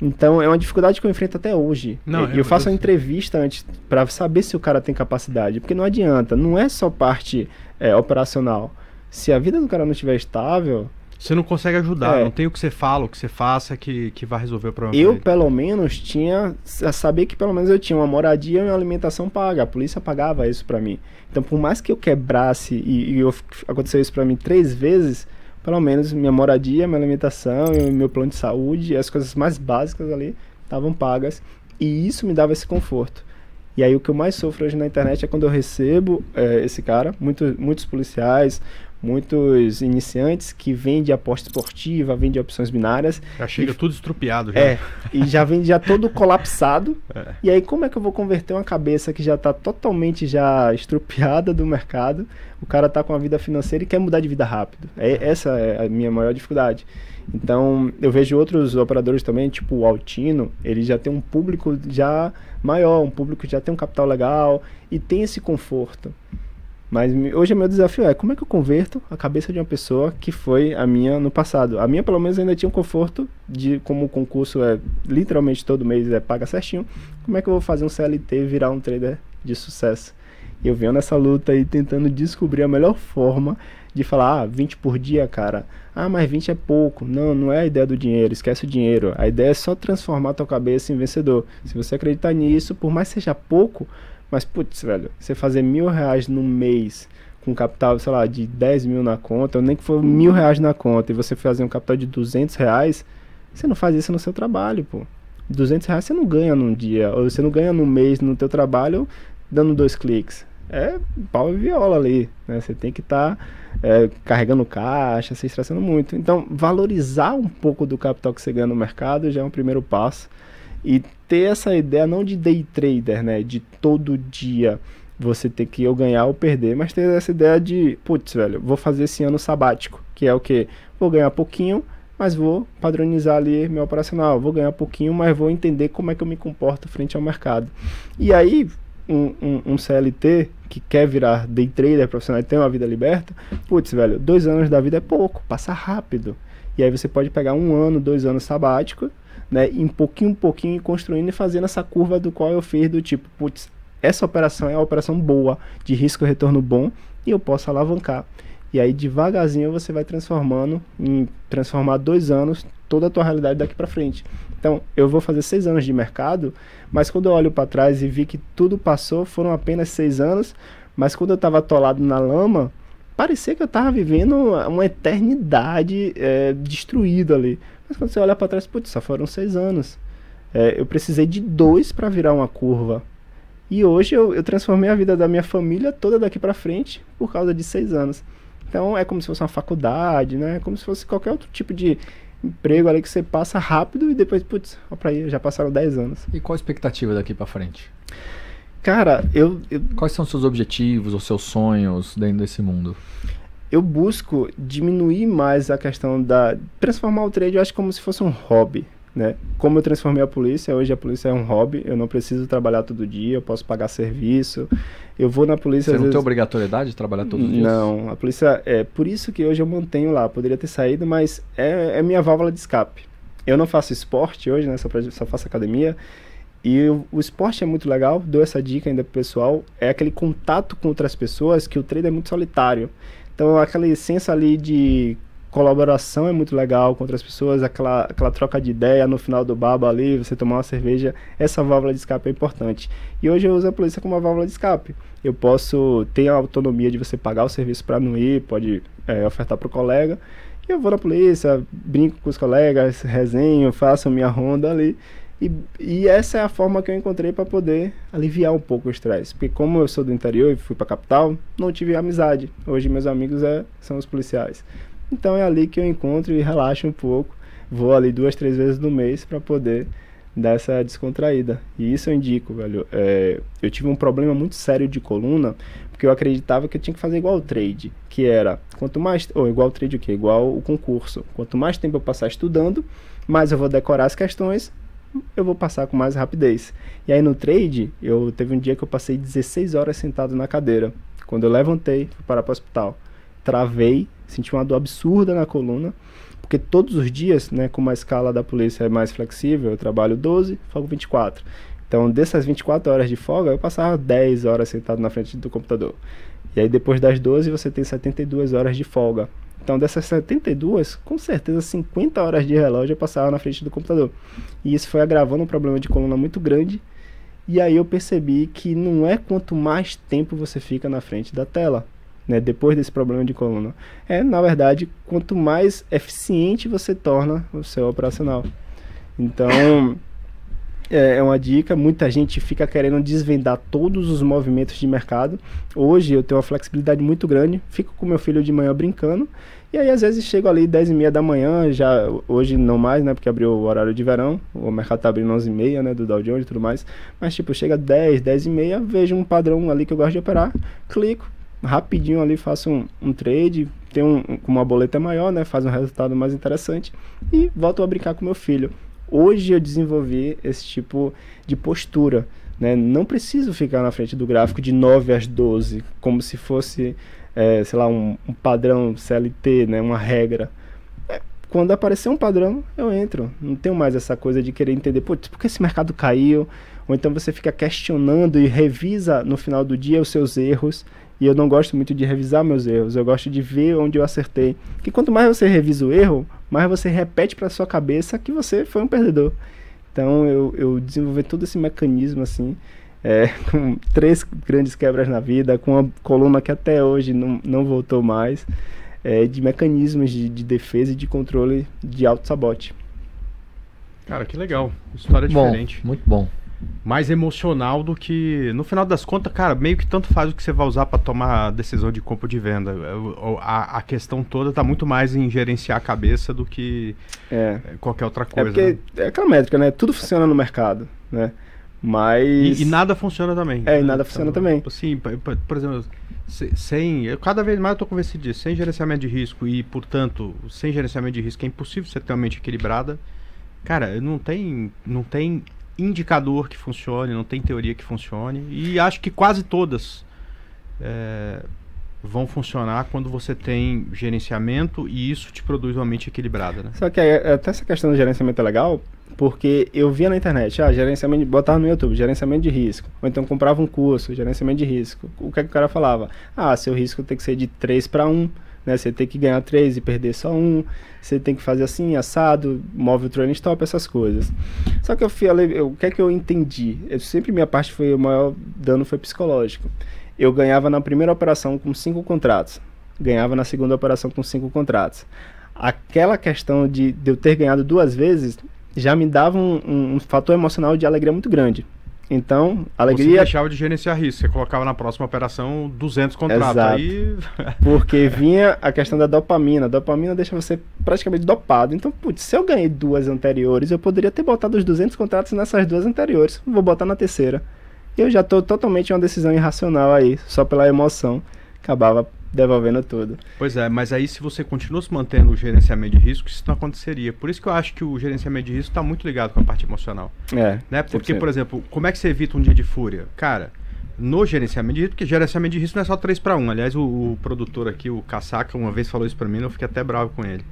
S5: Então é uma dificuldade que eu enfrento até hoje.
S3: Não,
S5: E
S3: eu-
S5: eu, faço uma entrevista antes para saber se o cara tem capacidade, porque não adianta, não é só parte é, operacional. Se a vida do cara não estiver estável,
S3: Você não consegue ajudar,
S5: É.
S3: não tem o que você fala, o que você faça que, que vai resolver o problema.
S5: eu pelo menos tinha a saber que pelo menos eu tinha uma moradia e uma alimentação paga. A polícia pagava isso pra mim. Então, por mais que eu quebrasse e, e eu, aconteceu isso pra mim três vezes, pelo menos minha moradia, minha alimentação meu plano de saúde, as coisas mais básicas ali estavam pagas e isso me dava esse conforto. E aí o que eu mais sofro hoje na internet é quando eu recebo eh, esse cara, muito, muitos policiais, muitos iniciantes que vendem aposta esportiva, vendem opções binárias.
S3: Já chega
S5: E-
S3: tudo estrupiado já.
S5: É, e já vem já todo colapsado. [LAUGHS] E aí como é que eu vou converter uma cabeça que já tá totalmente já estrupiada do mercado? O cara tá com a vida financeira e quer mudar de vida rápido. É, essa é a minha maior dificuldade. Então, eu vejo outros operadores também, tipo o Altino, ele já tem um público já maior, um público que já tem um capital legal e tem esse conforto. Mas hoje o meu desafio é como é que eu converto a cabeça de uma pessoa que foi a minha no passado. A minha, pelo menos, ainda tinha um conforto de como o concurso é literalmente todo mês é paga certinho. Como é que eu vou fazer um CLT virar um trader de sucesso? E eu venho nessa luta aí tentando descobrir a melhor forma de falar, ah, 20 por dia, cara. Ah, mas 20 é pouco. Não, não é a ideia do dinheiro, esquece o dinheiro. A ideia é só transformar a tua cabeça em vencedor. Se você acreditar nisso, por mais que seja pouco, mas putz, velho, você fazer mil reais no mês com capital, sei lá, de 10 mil na conta, ou nem que for mil reais na conta, e você fazer um capital de 200 reais, você não faz isso no seu trabalho, pô. 200 reais você não ganha num dia, ou você não ganha num mês no teu trabalho dando dois cliques. É pau e viola ali, né? Você tem que estar carregando caixa, se estressando muito. Então, valorizar um pouco do capital que você ganha no mercado já é um primeiro passo. E ter essa ideia não de day trader, né? De todo dia você ter que ou ganhar ou perder, mas ter essa ideia de, putz, velho, vou fazer esse ano sabático, que é o que? Vou ganhar pouquinho, mas vou padronizar ali meu operacional. Vou ganhar pouquinho, mas vou entender como é que eu me comporto frente ao mercado. E aí, um, um, um CLT que quer virar day trader profissional e tem uma vida liberta, putz, velho, dois anos da vida é pouco, passa rápido. E aí você pode pegar um ano, dois anos sabático, né, em pouquinho em pouquinho, ir construindo e fazendo essa curva do qual eu fiz, do tipo, putz, essa operação é uma operação boa, de risco e retorno bom, e eu posso alavancar. E aí, devagarzinho, você vai transformando, em transformar dois anos, toda a tua realidade daqui para frente. Então, eu vou fazer seis anos de mercado, mas quando eu olho para trás e vi que tudo passou, foram apenas seis anos, mas quando eu estava atolado na lama, parecia que eu estava vivendo uma eternidade é, destruída ali. Mas quando você olha para trás, putz, só foram seis anos. É, eu precisei de dois para virar uma curva. E hoje eu, eu, transformei a vida da minha família toda daqui para frente por causa de seis anos. Então é como se fosse uma faculdade, né? É como se fosse qualquer outro tipo de emprego ali que você passa rápido e depois, putz, ó pra aí, já passaram 10 anos.
S4: E qual a expectativa daqui para frente?
S5: Cara, eu, eu,
S4: Quais são os seus objetivos, os seus sonhos dentro desse mundo?
S5: Eu busco diminuir mais a questão da. transformar o trade, eu acho como se fosse um hobby. Né? Como eu transformei a polícia, hoje a polícia é um hobby, eu não preciso trabalhar todo dia, eu posso pagar serviço. Eu vou na polícia.
S4: Você não tem
S5: vezes...
S4: obrigatoriedade de trabalhar todos os dias?
S5: Não, a polícia. É por isso que hoje eu mantenho lá. Poderia ter saído, mas é, é minha válvula de escape. Eu não faço esporte hoje, né? Só, pra, só faço academia. E o, o, esporte é muito legal, dou essa dica ainda pro pessoal. É aquele contato com outras pessoas que o treino é muito solitário. Então, aquela essência ali de colaboração é muito legal com outras pessoas, aquela, aquela troca de ideia no final do baba ali, você tomar uma cerveja, essa válvula de escape é importante. E hoje eu uso a polícia como uma válvula de escape. Eu posso ter a autonomia de você pagar o serviço para não ir, pode é, ofertar para o colega. E eu vou na polícia, brinco com os colegas, resenho, faço minha ronda ali. E, e essa é a forma que eu encontrei para poder aliviar um pouco o estresse. Porque como eu sou do interior e fui para a capital, não tive amizade. Hoje meus amigos é, são os policiais. Então é ali que eu encontro e relaxo um pouco. Vou ali duas, três vezes no mês para poder dar essa descontraída. E isso eu indico, velho. É, eu tive um problema muito sério de coluna, porque eu acreditava que eu tinha que fazer igual o trade, que era quanto mais. Ou igual o trade o quê? Igual o concurso. Quanto mais tempo eu passar estudando, mais eu vou decorar as questões, eu vou passar com mais rapidez. E aí no trade, eu teve um dia que eu passei 16 horas sentado na cadeira. Quando eu levantei, fui parar para o hospital. Travei, senti uma dor absurda na coluna, porque todos os dias, né, como a escala da polícia é mais flexível, eu trabalho 12, folgo 24. Então, dessas 24 horas de folga, eu passava 10 horas sentado na frente do computador. E aí, depois das 12, você tem 72 horas de folga. Então, dessas 72, com certeza 50 horas de relógio eu passava na frente do computador. E isso foi agravando um problema de coluna muito grande. E aí eu percebi que não é quanto mais tempo você fica na frente da tela, né, depois desse problema de coluna. É, na verdade, quanto mais eficiente você torna o seu operacional. Então, é, é uma dica. Muita gente fica querendo desvendar todos os movimentos de mercado. Hoje eu tenho uma flexibilidade muito grande. Fico com meu filho de manhã brincando. E aí, às vezes, chego ali 10 e meia da manhã, já hoje não mais, né? Porque abriu o horário de verão, o mercado tá abrindo 11 e meia, né? Do Dow Jones e tudo mais. Mas, tipo, chega 10, 10 e meia, vejo um padrão ali que eu gosto de operar, clico, rapidinho ali faço um, um trade, tem um, uma boleta maior, né? Faz um resultado mais interessante e volto a brincar com meu filho. Hoje eu desenvolvi esse tipo de postura, né? Não preciso ficar na frente do gráfico de 9 às 12, como se fosse é, sei lá, um, um, padrão CLT, né, uma regra. É, quando aparecer um padrão, eu entro. Não tenho mais essa coisa de querer entender, por que esse mercado caiu? Ou então você fica questionando e revisa no final do dia os seus erros. E eu não gosto muito de revisar meus erros, eu gosto de ver onde eu acertei. Que quanto mais você revisa o erro, mais você repete para sua cabeça que você foi um perdedor. Então eu, eu desenvolvi todo esse mecanismo assim é, [LAUGHS] com três grandes quebras na vida, com uma coluna que até hoje não, não voltou mais, é, de mecanismos de, de, defesa e de controle de auto-sabote.
S3: Cara, que legal. História
S4: bom,
S3: diferente.
S4: Muito bom.
S3: Mais emocional do que. No final das contas, cara, meio que tanto faz o que você vai usar para tomar a decisão de compra ou de venda. A, a, questão toda tá muito mais em gerenciar a cabeça do que é. qualquer outra coisa.
S5: É porque
S3: né?
S5: é aquela métrica, né? Tudo funciona no mercado, né? Mas.
S3: E, e, nada funciona também.
S5: É, e nada funciona então, também.
S3: Sim, por, exemplo, sem. Eu, cada vez mais eu estou convencido disso. Sem gerenciamento de risco e, portanto, sem gerenciamento de risco é impossível você ter uma mente equilibrada. Cara, não tem, não tem indicador que funcione, não tem teoria que funcione. E acho que quase todas é, vão funcionar quando você tem gerenciamento e isso te produz uma mente equilibrada. Né?
S5: Só que até essa questão do gerenciamento é legal, porque eu via na internet, ah, gerenciamento, botava no YouTube, gerenciamento de risco. Ou então comprava um curso, gerenciamento de risco. O que, é que o cara falava? Ah, seu risco tem que ser de 3 para 1, né? Você tem que ganhar 3 e perder só 1. Você tem que fazer assim, assado, move o trailing stop, essas coisas. Só que eu o que é que eu entendi? Eu, sempre minha parte foi, o maior dano foi psicológico. Eu ganhava na primeira operação com 5 contratos. Ganhava na segunda operação com 5 contratos aquela questão de, de, eu ter ganhado duas vezes já me dava um, um, um fator emocional de alegria muito grande. Então, alegria. Você
S3: deixava de gerenciar risco, você colocava na próxima operação 200 contratos. Exato. Aí... [LAUGHS]
S5: Porque vinha a questão da dopamina. A dopamina deixa você praticamente dopado. Então, putz, se eu ganhei duas anteriores, eu poderia ter botado os 200 contratos nessas duas anteriores. Vou botar na terceira. E eu já estou totalmente em uma decisão irracional aí, só pela emoção. Acabava devolvendo tudo.
S3: Pois é, mas aí se você continua se mantendo o gerenciamento de risco, isso não aconteceria. Por isso que eu acho que o gerenciamento de risco está muito ligado com a parte emocional.
S5: É.
S3: Né? Porque, por exemplo, como é que você evita um dia de fúria? Cara, no gerenciamento de risco, porque gerenciamento de risco não é só 3 para 1. Aliás, o, o, produtor aqui, o Casaca, uma vez falou isso para mim, eu fiquei até bravo com ele.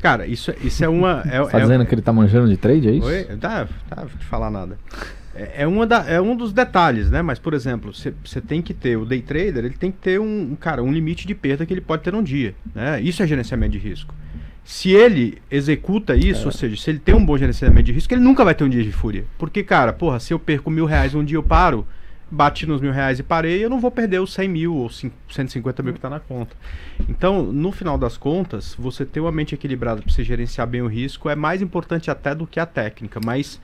S3: Cara, isso, isso é uma. É,
S4: tá dizendo
S3: é,
S4: que ele tá manjando de trade, é isso?
S3: Oi? Tá, tá, de falar nada. É, é, uma da, é um dos detalhes, né? Mas, por exemplo, você tem que ter, o day trader, ele tem que ter um, um, cara, um limite de perda que ele pode ter num dia. Né? Isso é gerenciamento de risco. Se ele executa isso, é. ou seja, se ele tem um bom gerenciamento de risco, ele nunca vai ter um dia de fúria. Porque, cara, porra, se eu perco mil reais um dia eu paro, bati nos mil reais e parei, eu não vou perder os 100 mil ou 150 mil que está na conta. Então, no final das contas, você ter uma mente equilibrada para você gerenciar bem o risco é mais importante até do que a técnica, mas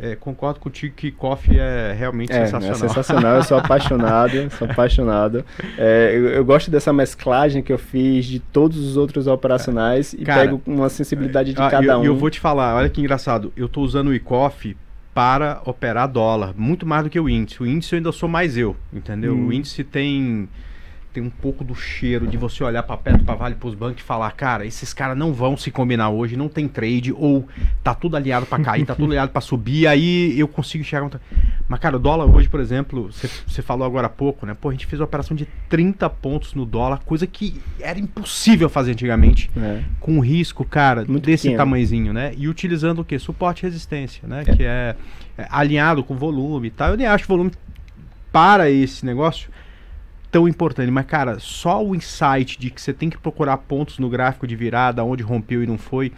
S3: é, concordo contigo que coffee é realmente é, sensacional.
S5: É sensacional, eu sou [LAUGHS] apaixonado, sou apaixonado. É, eu, eu, gosto dessa mesclagem que eu fiz de todos os outros operacionais e Cara, pego uma sensibilidade de ah, cada
S3: eu,
S5: um.
S3: E eu vou te falar, olha que engraçado, eu estou usando o eCoffee para operar dólar, muito mais do que o índice. O índice eu ainda sou mais eu, entendeu? Hum. O índice tem tem um pouco do cheiro de você olhar para perto, para Vale, para os bancos e falar, cara, esses caras não vão se combinar hoje, não tem trade, ou tá tudo aliado para cair, tá tudo aliado para subir, aí eu consigo chegar. Mas, cara, o dólar hoje, por exemplo, você falou agora há pouco, né? Pô, a gente fez uma operação de 30 pontos no dólar, coisa que era impossível fazer antigamente, é. com risco, cara, Muito desse pequeno. tamanhozinho, né? E utilizando o que? Suporte e resistência, né? É. Que é, é alinhado com volume e tal. Eu nem acho volume para esse negócio tão importante. Mas, cara, só o insight de que você tem que procurar pontos no gráfico de virada, onde rompeu e não foi,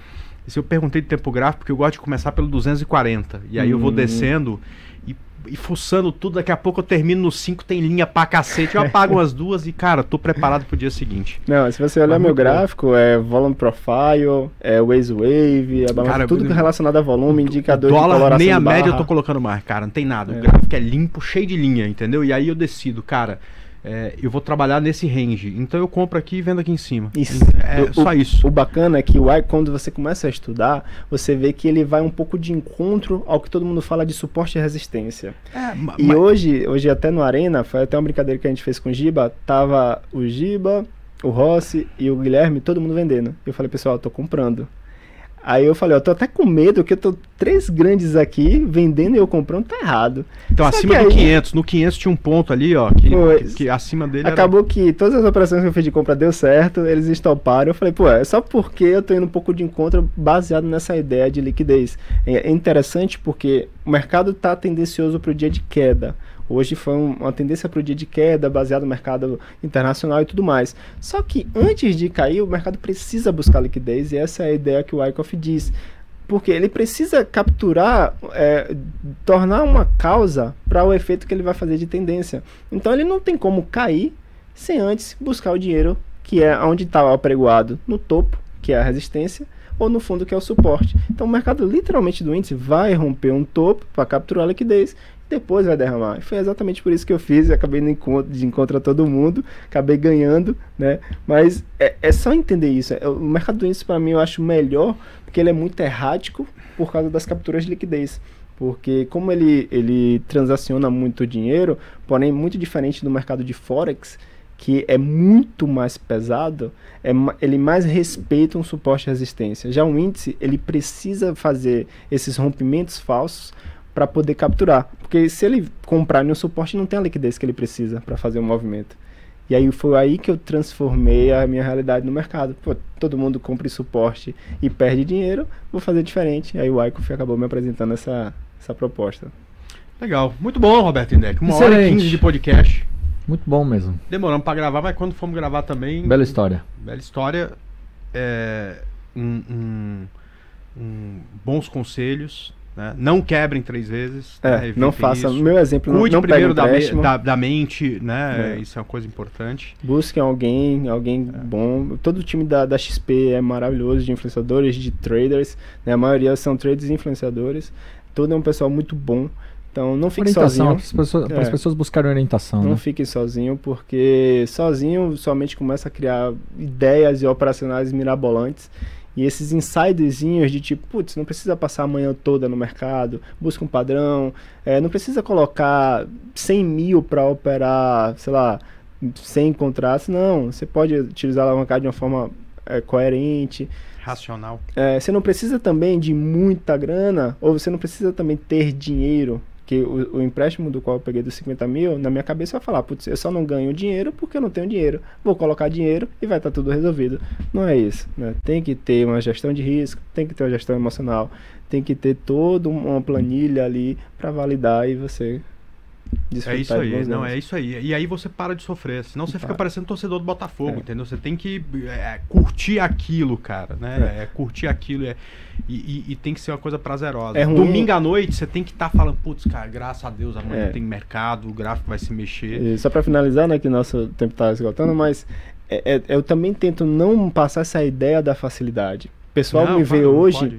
S3: Se eu perguntei de tempo gráfico, porque eu gosto de começar pelo 240. E aí eu vou
S5: Hum.
S3: descendo e, e fuçando tudo. Daqui a pouco eu termino no 5, tem linha pra cacete. Eu apago umas duas e, cara, tô preparado pro dia seguinte.
S5: Não, se você olhar
S3: Mas
S5: meu
S3: bom.
S5: gráfico, é volume profile, é waze wave, é
S3: Cara,
S5: tudo relacionado a volume, indicador de
S3: Dólar,
S5: coloração
S3: meia
S5: de
S3: média eu tô colocando mais, cara. Não tem nada. O
S5: É.
S3: gráfico é limpo, cheio de linha, entendeu? E aí eu decido, cara, é, eu vou trabalhar nesse range. Então eu compro aqui e vendo aqui em cima.
S5: Isso.
S3: É
S5: O-
S3: só isso.
S5: O bacana é que o AI, quando você começa a estudar, você vê que ele vai um pouco de encontro ao que todo mundo fala de suporte e resistência.
S3: É,
S5: E
S3: ma-
S5: hoje, hoje até no Arena, foi até uma brincadeira que a gente fez com o Giba, tava o Giba, o Rossi e o Guilherme, todo mundo vendendo. Eu falei, pessoal, eu tô comprando. Aí eu falei, ó, tô até com medo que eu tô três grandes aqui vendendo e eu comprando, tá errado.
S3: Então,
S5: Só
S3: acima do
S5: aí-
S3: 500. No 500 tinha um ponto ali, ó. Que, que, que acima dele era-
S5: Acabou que todas as operações que eu fiz de compra deu certo, eles estoparam. Eu falei, pô, é só porque eu tô indo um pouco de encontro baseado nessa ideia de liquidez. É é interessante porque o mercado tá tendencioso pro dia de queda. Hoje foi um- uma tendência para o dia de queda, baseado no mercado internacional e tudo mais. Só que antes de cair, o mercado precisa buscar liquidez, e essa é a ideia que o Wyckoff diz. Porque ele precisa capturar, é, tornar uma causa para o efeito que ele vai fazer de tendência. Então ele não tem como cair sem antes buscar o dinheiro que é onde está apregoado no topo, que é a resistência, ou no fundo, que é o suporte. Então o mercado literalmente do índice vai romper um topo para capturar a liquidez depois vai derramar. E foi exatamente por isso que eu fiz, eu acabei de encontro a todo mundo, acabei ganhando, né? Mas é, é só entender isso. É, O mercado do índice, para mim, eu acho melhor, porque ele é muito errático por causa das capturas de liquidez. Porque como ele, ele transaciona muito dinheiro, porém muito diferente do mercado de Forex, que é muito mais pesado, é, ele mais respeita um suporte e resistência. Já o índice, ele precisa fazer esses rompimentos falsos para poder capturar. Porque se ele comprar no suporte, não tem a liquidez que ele precisa para fazer o movimento. E aí foi aí que eu transformei a minha realidade no mercado. Pô, todo mundo compra suporte e perde dinheiro, vou fazer diferente. Aí o Wyckoff acabou me apresentando essa, essa proposta.
S3: Legal. Muito bom, Roberto Indec. Uma hora e
S4: Excelente.
S3: 15 de podcast.
S4: Muito bom mesmo.
S3: Demoramos pra gravar, mas quando fomos gravar também.
S4: Bela história.
S3: Bela história. É, um- um- um- bons conselhos. né? Não quebrem três vezes.
S5: É,
S3: né?
S5: não faça.
S3: isso.
S5: Meu exemplo, não,
S3: Cuide
S5: não pegue
S3: primeiro da, me- da, da mente, né?
S5: É.
S3: Isso é uma coisa importante.
S5: Busquem alguém, alguém bom. Todo o time da, da XP é maravilhoso, de influenciadores, de traders. Né? A maioria são traders e influenciadores. Todo é um pessoal muito bom. Então não fique
S4: Orientação,
S5: sozinho.
S4: para as pessoas,
S5: É.
S4: pessoas buscarem orientação,
S5: Não
S4: né?
S5: fique sozinho, porque sozinho somente começa a criar ideias e operacionais mirabolantes. E esses insiderzinhos de tipo, putz, não precisa passar a manhã toda no mercado, busca um padrão, é, não precisa colocar 100 mil para operar, sei lá, 100 contratos. Não, você pode utilizar a alavancagem de uma forma é, coerente.
S3: Racional.
S5: É, você não precisa também de muita grana, ou você não precisa também ter dinheiro. Que o, o empréstimo do qual eu peguei dos 50 mil, na minha cabeça vai falar, putz, eu só não ganho dinheiro porque eu não tenho dinheiro. Vou colocar dinheiro e vai estar tudo resolvido. Não é isso. Né? Tem que ter uma gestão de risco, tem que ter uma gestão emocional, tem que ter toda uma planilha ali para validar e você desfrutar
S3: É isso aí, não, é isso aí. E aí você para de sofrer, senão você fica
S5: Para.
S3: parecendo torcedor do Botafogo,
S5: É.
S3: entendeu? Você tem que é, curtir aquilo, cara, né? É, curtir aquilo é, e, e- e tem que ser uma coisa prazerosa.
S5: É ruim-
S3: Domingo à noite você tem que estar falando, putz, cara, graças a Deus amanhã
S5: É.
S3: tem mercado, o gráfico vai se mexer.
S5: E só para finalizar, né, que nosso tempo está esgotando, mas é- é- eu também tento não passar essa ideia da facilidade. O pessoal
S3: Não,
S5: me vê
S3: não
S5: hoje
S3: pode.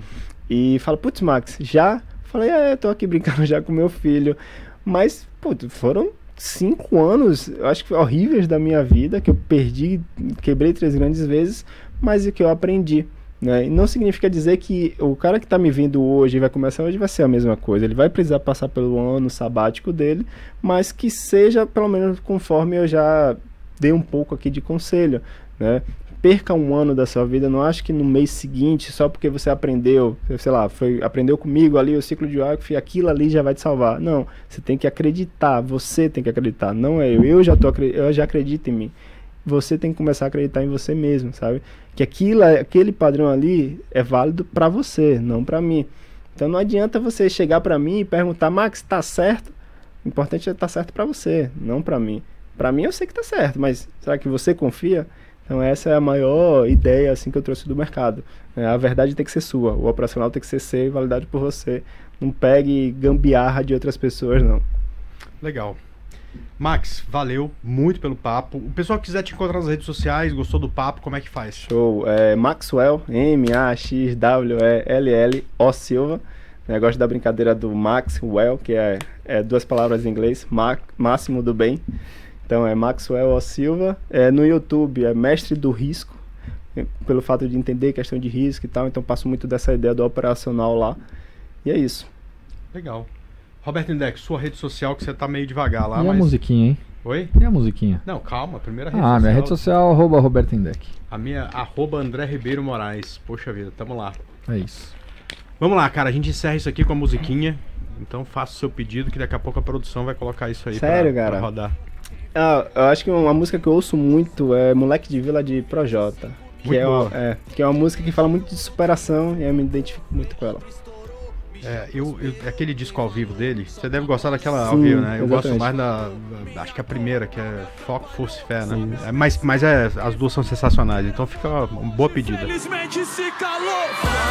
S5: e fala, putz, Max, já? Falei, é, tô aqui brincando [LAUGHS] já com meu filho. Mas, putz, foram cinco anos, acho que horríveis da minha vida, que eu perdi, quebrei três grandes vezes, mas o que eu aprendi. Né? E não significa dizer que o cara que está me vendo hoje e vai começar hoje vai ser a mesma coisa. Ele vai precisar passar pelo ano sabático dele, mas que seja pelo menos conforme eu já dei um pouco aqui de conselho. Né? Perca um ano da sua vida, não acho que no mês seguinte, só porque você aprendeu, sei lá, foi, aprendeu comigo ali o ciclo de Wyckoff, aquilo ali já vai te salvar. Não, você tem que acreditar, você tem que acreditar, não é eu. Eu já, tô, eu já acredito em mim você tem que começar a acreditar em você mesmo, sabe? Que aquilo, aquele padrão ali é válido para você, não para mim. Então não adianta você chegar para mim e perguntar, Max, tá certo? O importante é estar certo para você, não para mim. Para mim eu sei que tá certo, mas será que você confia? Então essa é a maior ideia assim que eu trouxe do mercado. É, a verdade tem que ser sua, o operacional tem que ser seu e validado por você. Não pegue gambiarra de outras pessoas, não.
S3: Legal. Max, valeu muito pelo papo. O pessoal que quiser te encontrar nas redes sociais, gostou do papo, como é que faz?
S5: Show. É Maxwell, M-A-X-W-E-L-L-O Silva. Eu gosto da brincadeira do Maxwell, que é, é duas palavras em inglês, ma máximo do bem. Então é Maxwell O Silva. É, no YouTube é Mestre do Risco, pelo fato de entender questão de risco e tal. Então passo muito dessa ideia do operacional lá. E é isso.
S3: Legal. Roberto Index, sua rede social que você tá meio devagar lá,
S4: e a
S3: mas.
S4: musiquinha, hein?
S3: Oi?
S4: E a musiquinha?
S3: Não, calma, primeira rede
S4: Ah,
S3: social.
S4: minha rede social, arroba Roberto Indec.
S3: A minha, arroba André Ribeiro Moraes. Poxa vida, tamo lá.
S4: É isso.
S3: Vamos lá, cara, a gente encerra isso aqui com a musiquinha. Então faça o seu pedido que daqui a pouco a produção vai colocar isso aí
S5: Sério,
S3: pra,
S5: cara?
S3: pra rodar.
S5: Ah, eu acho que uma música que eu ouço muito é Moleque de Vila de Projota. Que
S3: Muito
S5: é, uma,
S3: boa.
S5: é, que é uma música que fala muito de superação e eu me identifico muito com ela.
S3: É, eu, eu- aquele disco ao vivo dele, você deve gostar daquela ao
S5: Sim,
S3: vivo, né? Eu gosto
S5: exatamente.
S3: mais da, da- Acho que a primeira, que é Foco, Força e Fé, né? É, mas mas é, as duas são sensacionais, então fica uma boa pedida.
S6: Felizmente se calou.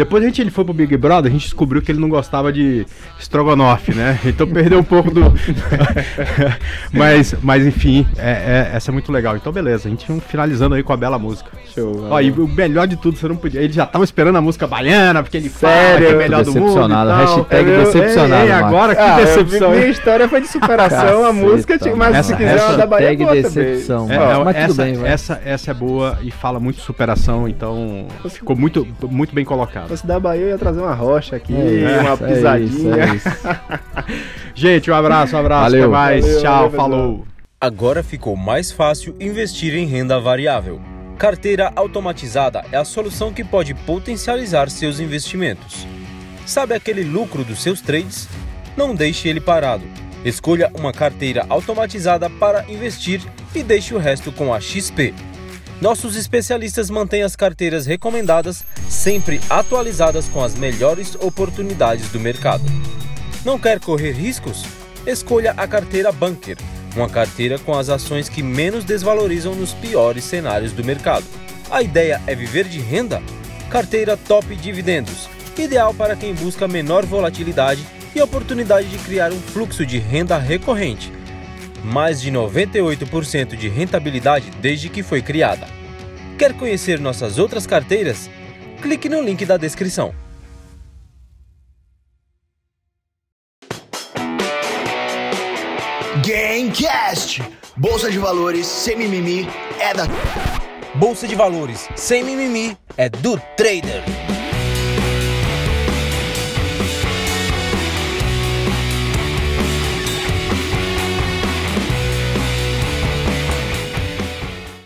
S3: Depois a gente ele foi pro Big Brother, a gente descobriu que ele não gostava de estrogonofe, né? Então perdeu um pouco do. [LAUGHS] mas, mas enfim, é- é- essa é muito legal. Então beleza, a gente finalizando aí com a bela música.
S5: Show.
S3: Ó, e o melhor de tudo, você não podia. Ele já tava esperando a música baiana, porque ele fala
S5: Sério?
S3: que é melhor do mundo.
S4: Decepcionado,
S3: e
S4: hashtag
S3: É, eu-
S4: decepcionado,
S3: Ei, ei,
S4: Max.
S3: agora que
S5: Ah, eu-
S3: decepção.
S5: minha história foi de superação, a música, mas
S3: essa-
S5: se quiser
S3: essa
S5: uma da Bahia, boa também.
S4: decepção.
S3: É,
S4: Ó,
S3: é,
S4: mas tudo
S3: essa,
S4: bem, vai.
S3: essa, essa é boa e fala muito de superação, então ficou muito, muito bem colocado.
S5: Fosse da Bahia, eu ia trazer uma rocha aqui,
S4: É
S5: uma
S4: isso, é
S5: pisadinha.
S4: isso, é [LAUGHS] isso.
S3: Gente, um abraço, um abraço,
S4: Valeu.
S3: até mais,
S5: Valeu,
S3: tchau,
S5: valeu,
S3: falou.
S2: Agora ficou mais fácil investir em renda variável. Carteira automatizada é a solução que pode potencializar seus investimentos. Sabe aquele lucro dos seus trades? Não deixe ele parado. Escolha uma carteira automatizada para investir e deixe o resto com a XP. Nossos especialistas mantêm as carteiras recomendadas sempre atualizadas com as melhores oportunidades do mercado. Não quer correr riscos? Escolha a carteira Bunker, uma carteira com as ações que menos desvalorizam nos piores cenários do mercado. A ideia é viver de renda? Carteira Top Dividendos, ideal para quem busca menor volatilidade e oportunidade de criar um fluxo de renda recorrente. Mais de 98% de rentabilidade desde que foi criada. Quer conhecer nossas outras carteiras? Clique no link da descrição.
S1: Gamecast! Bolsa de valores sem mimimi é da.
S2: Bolsa de valores sem mimimi é do trader.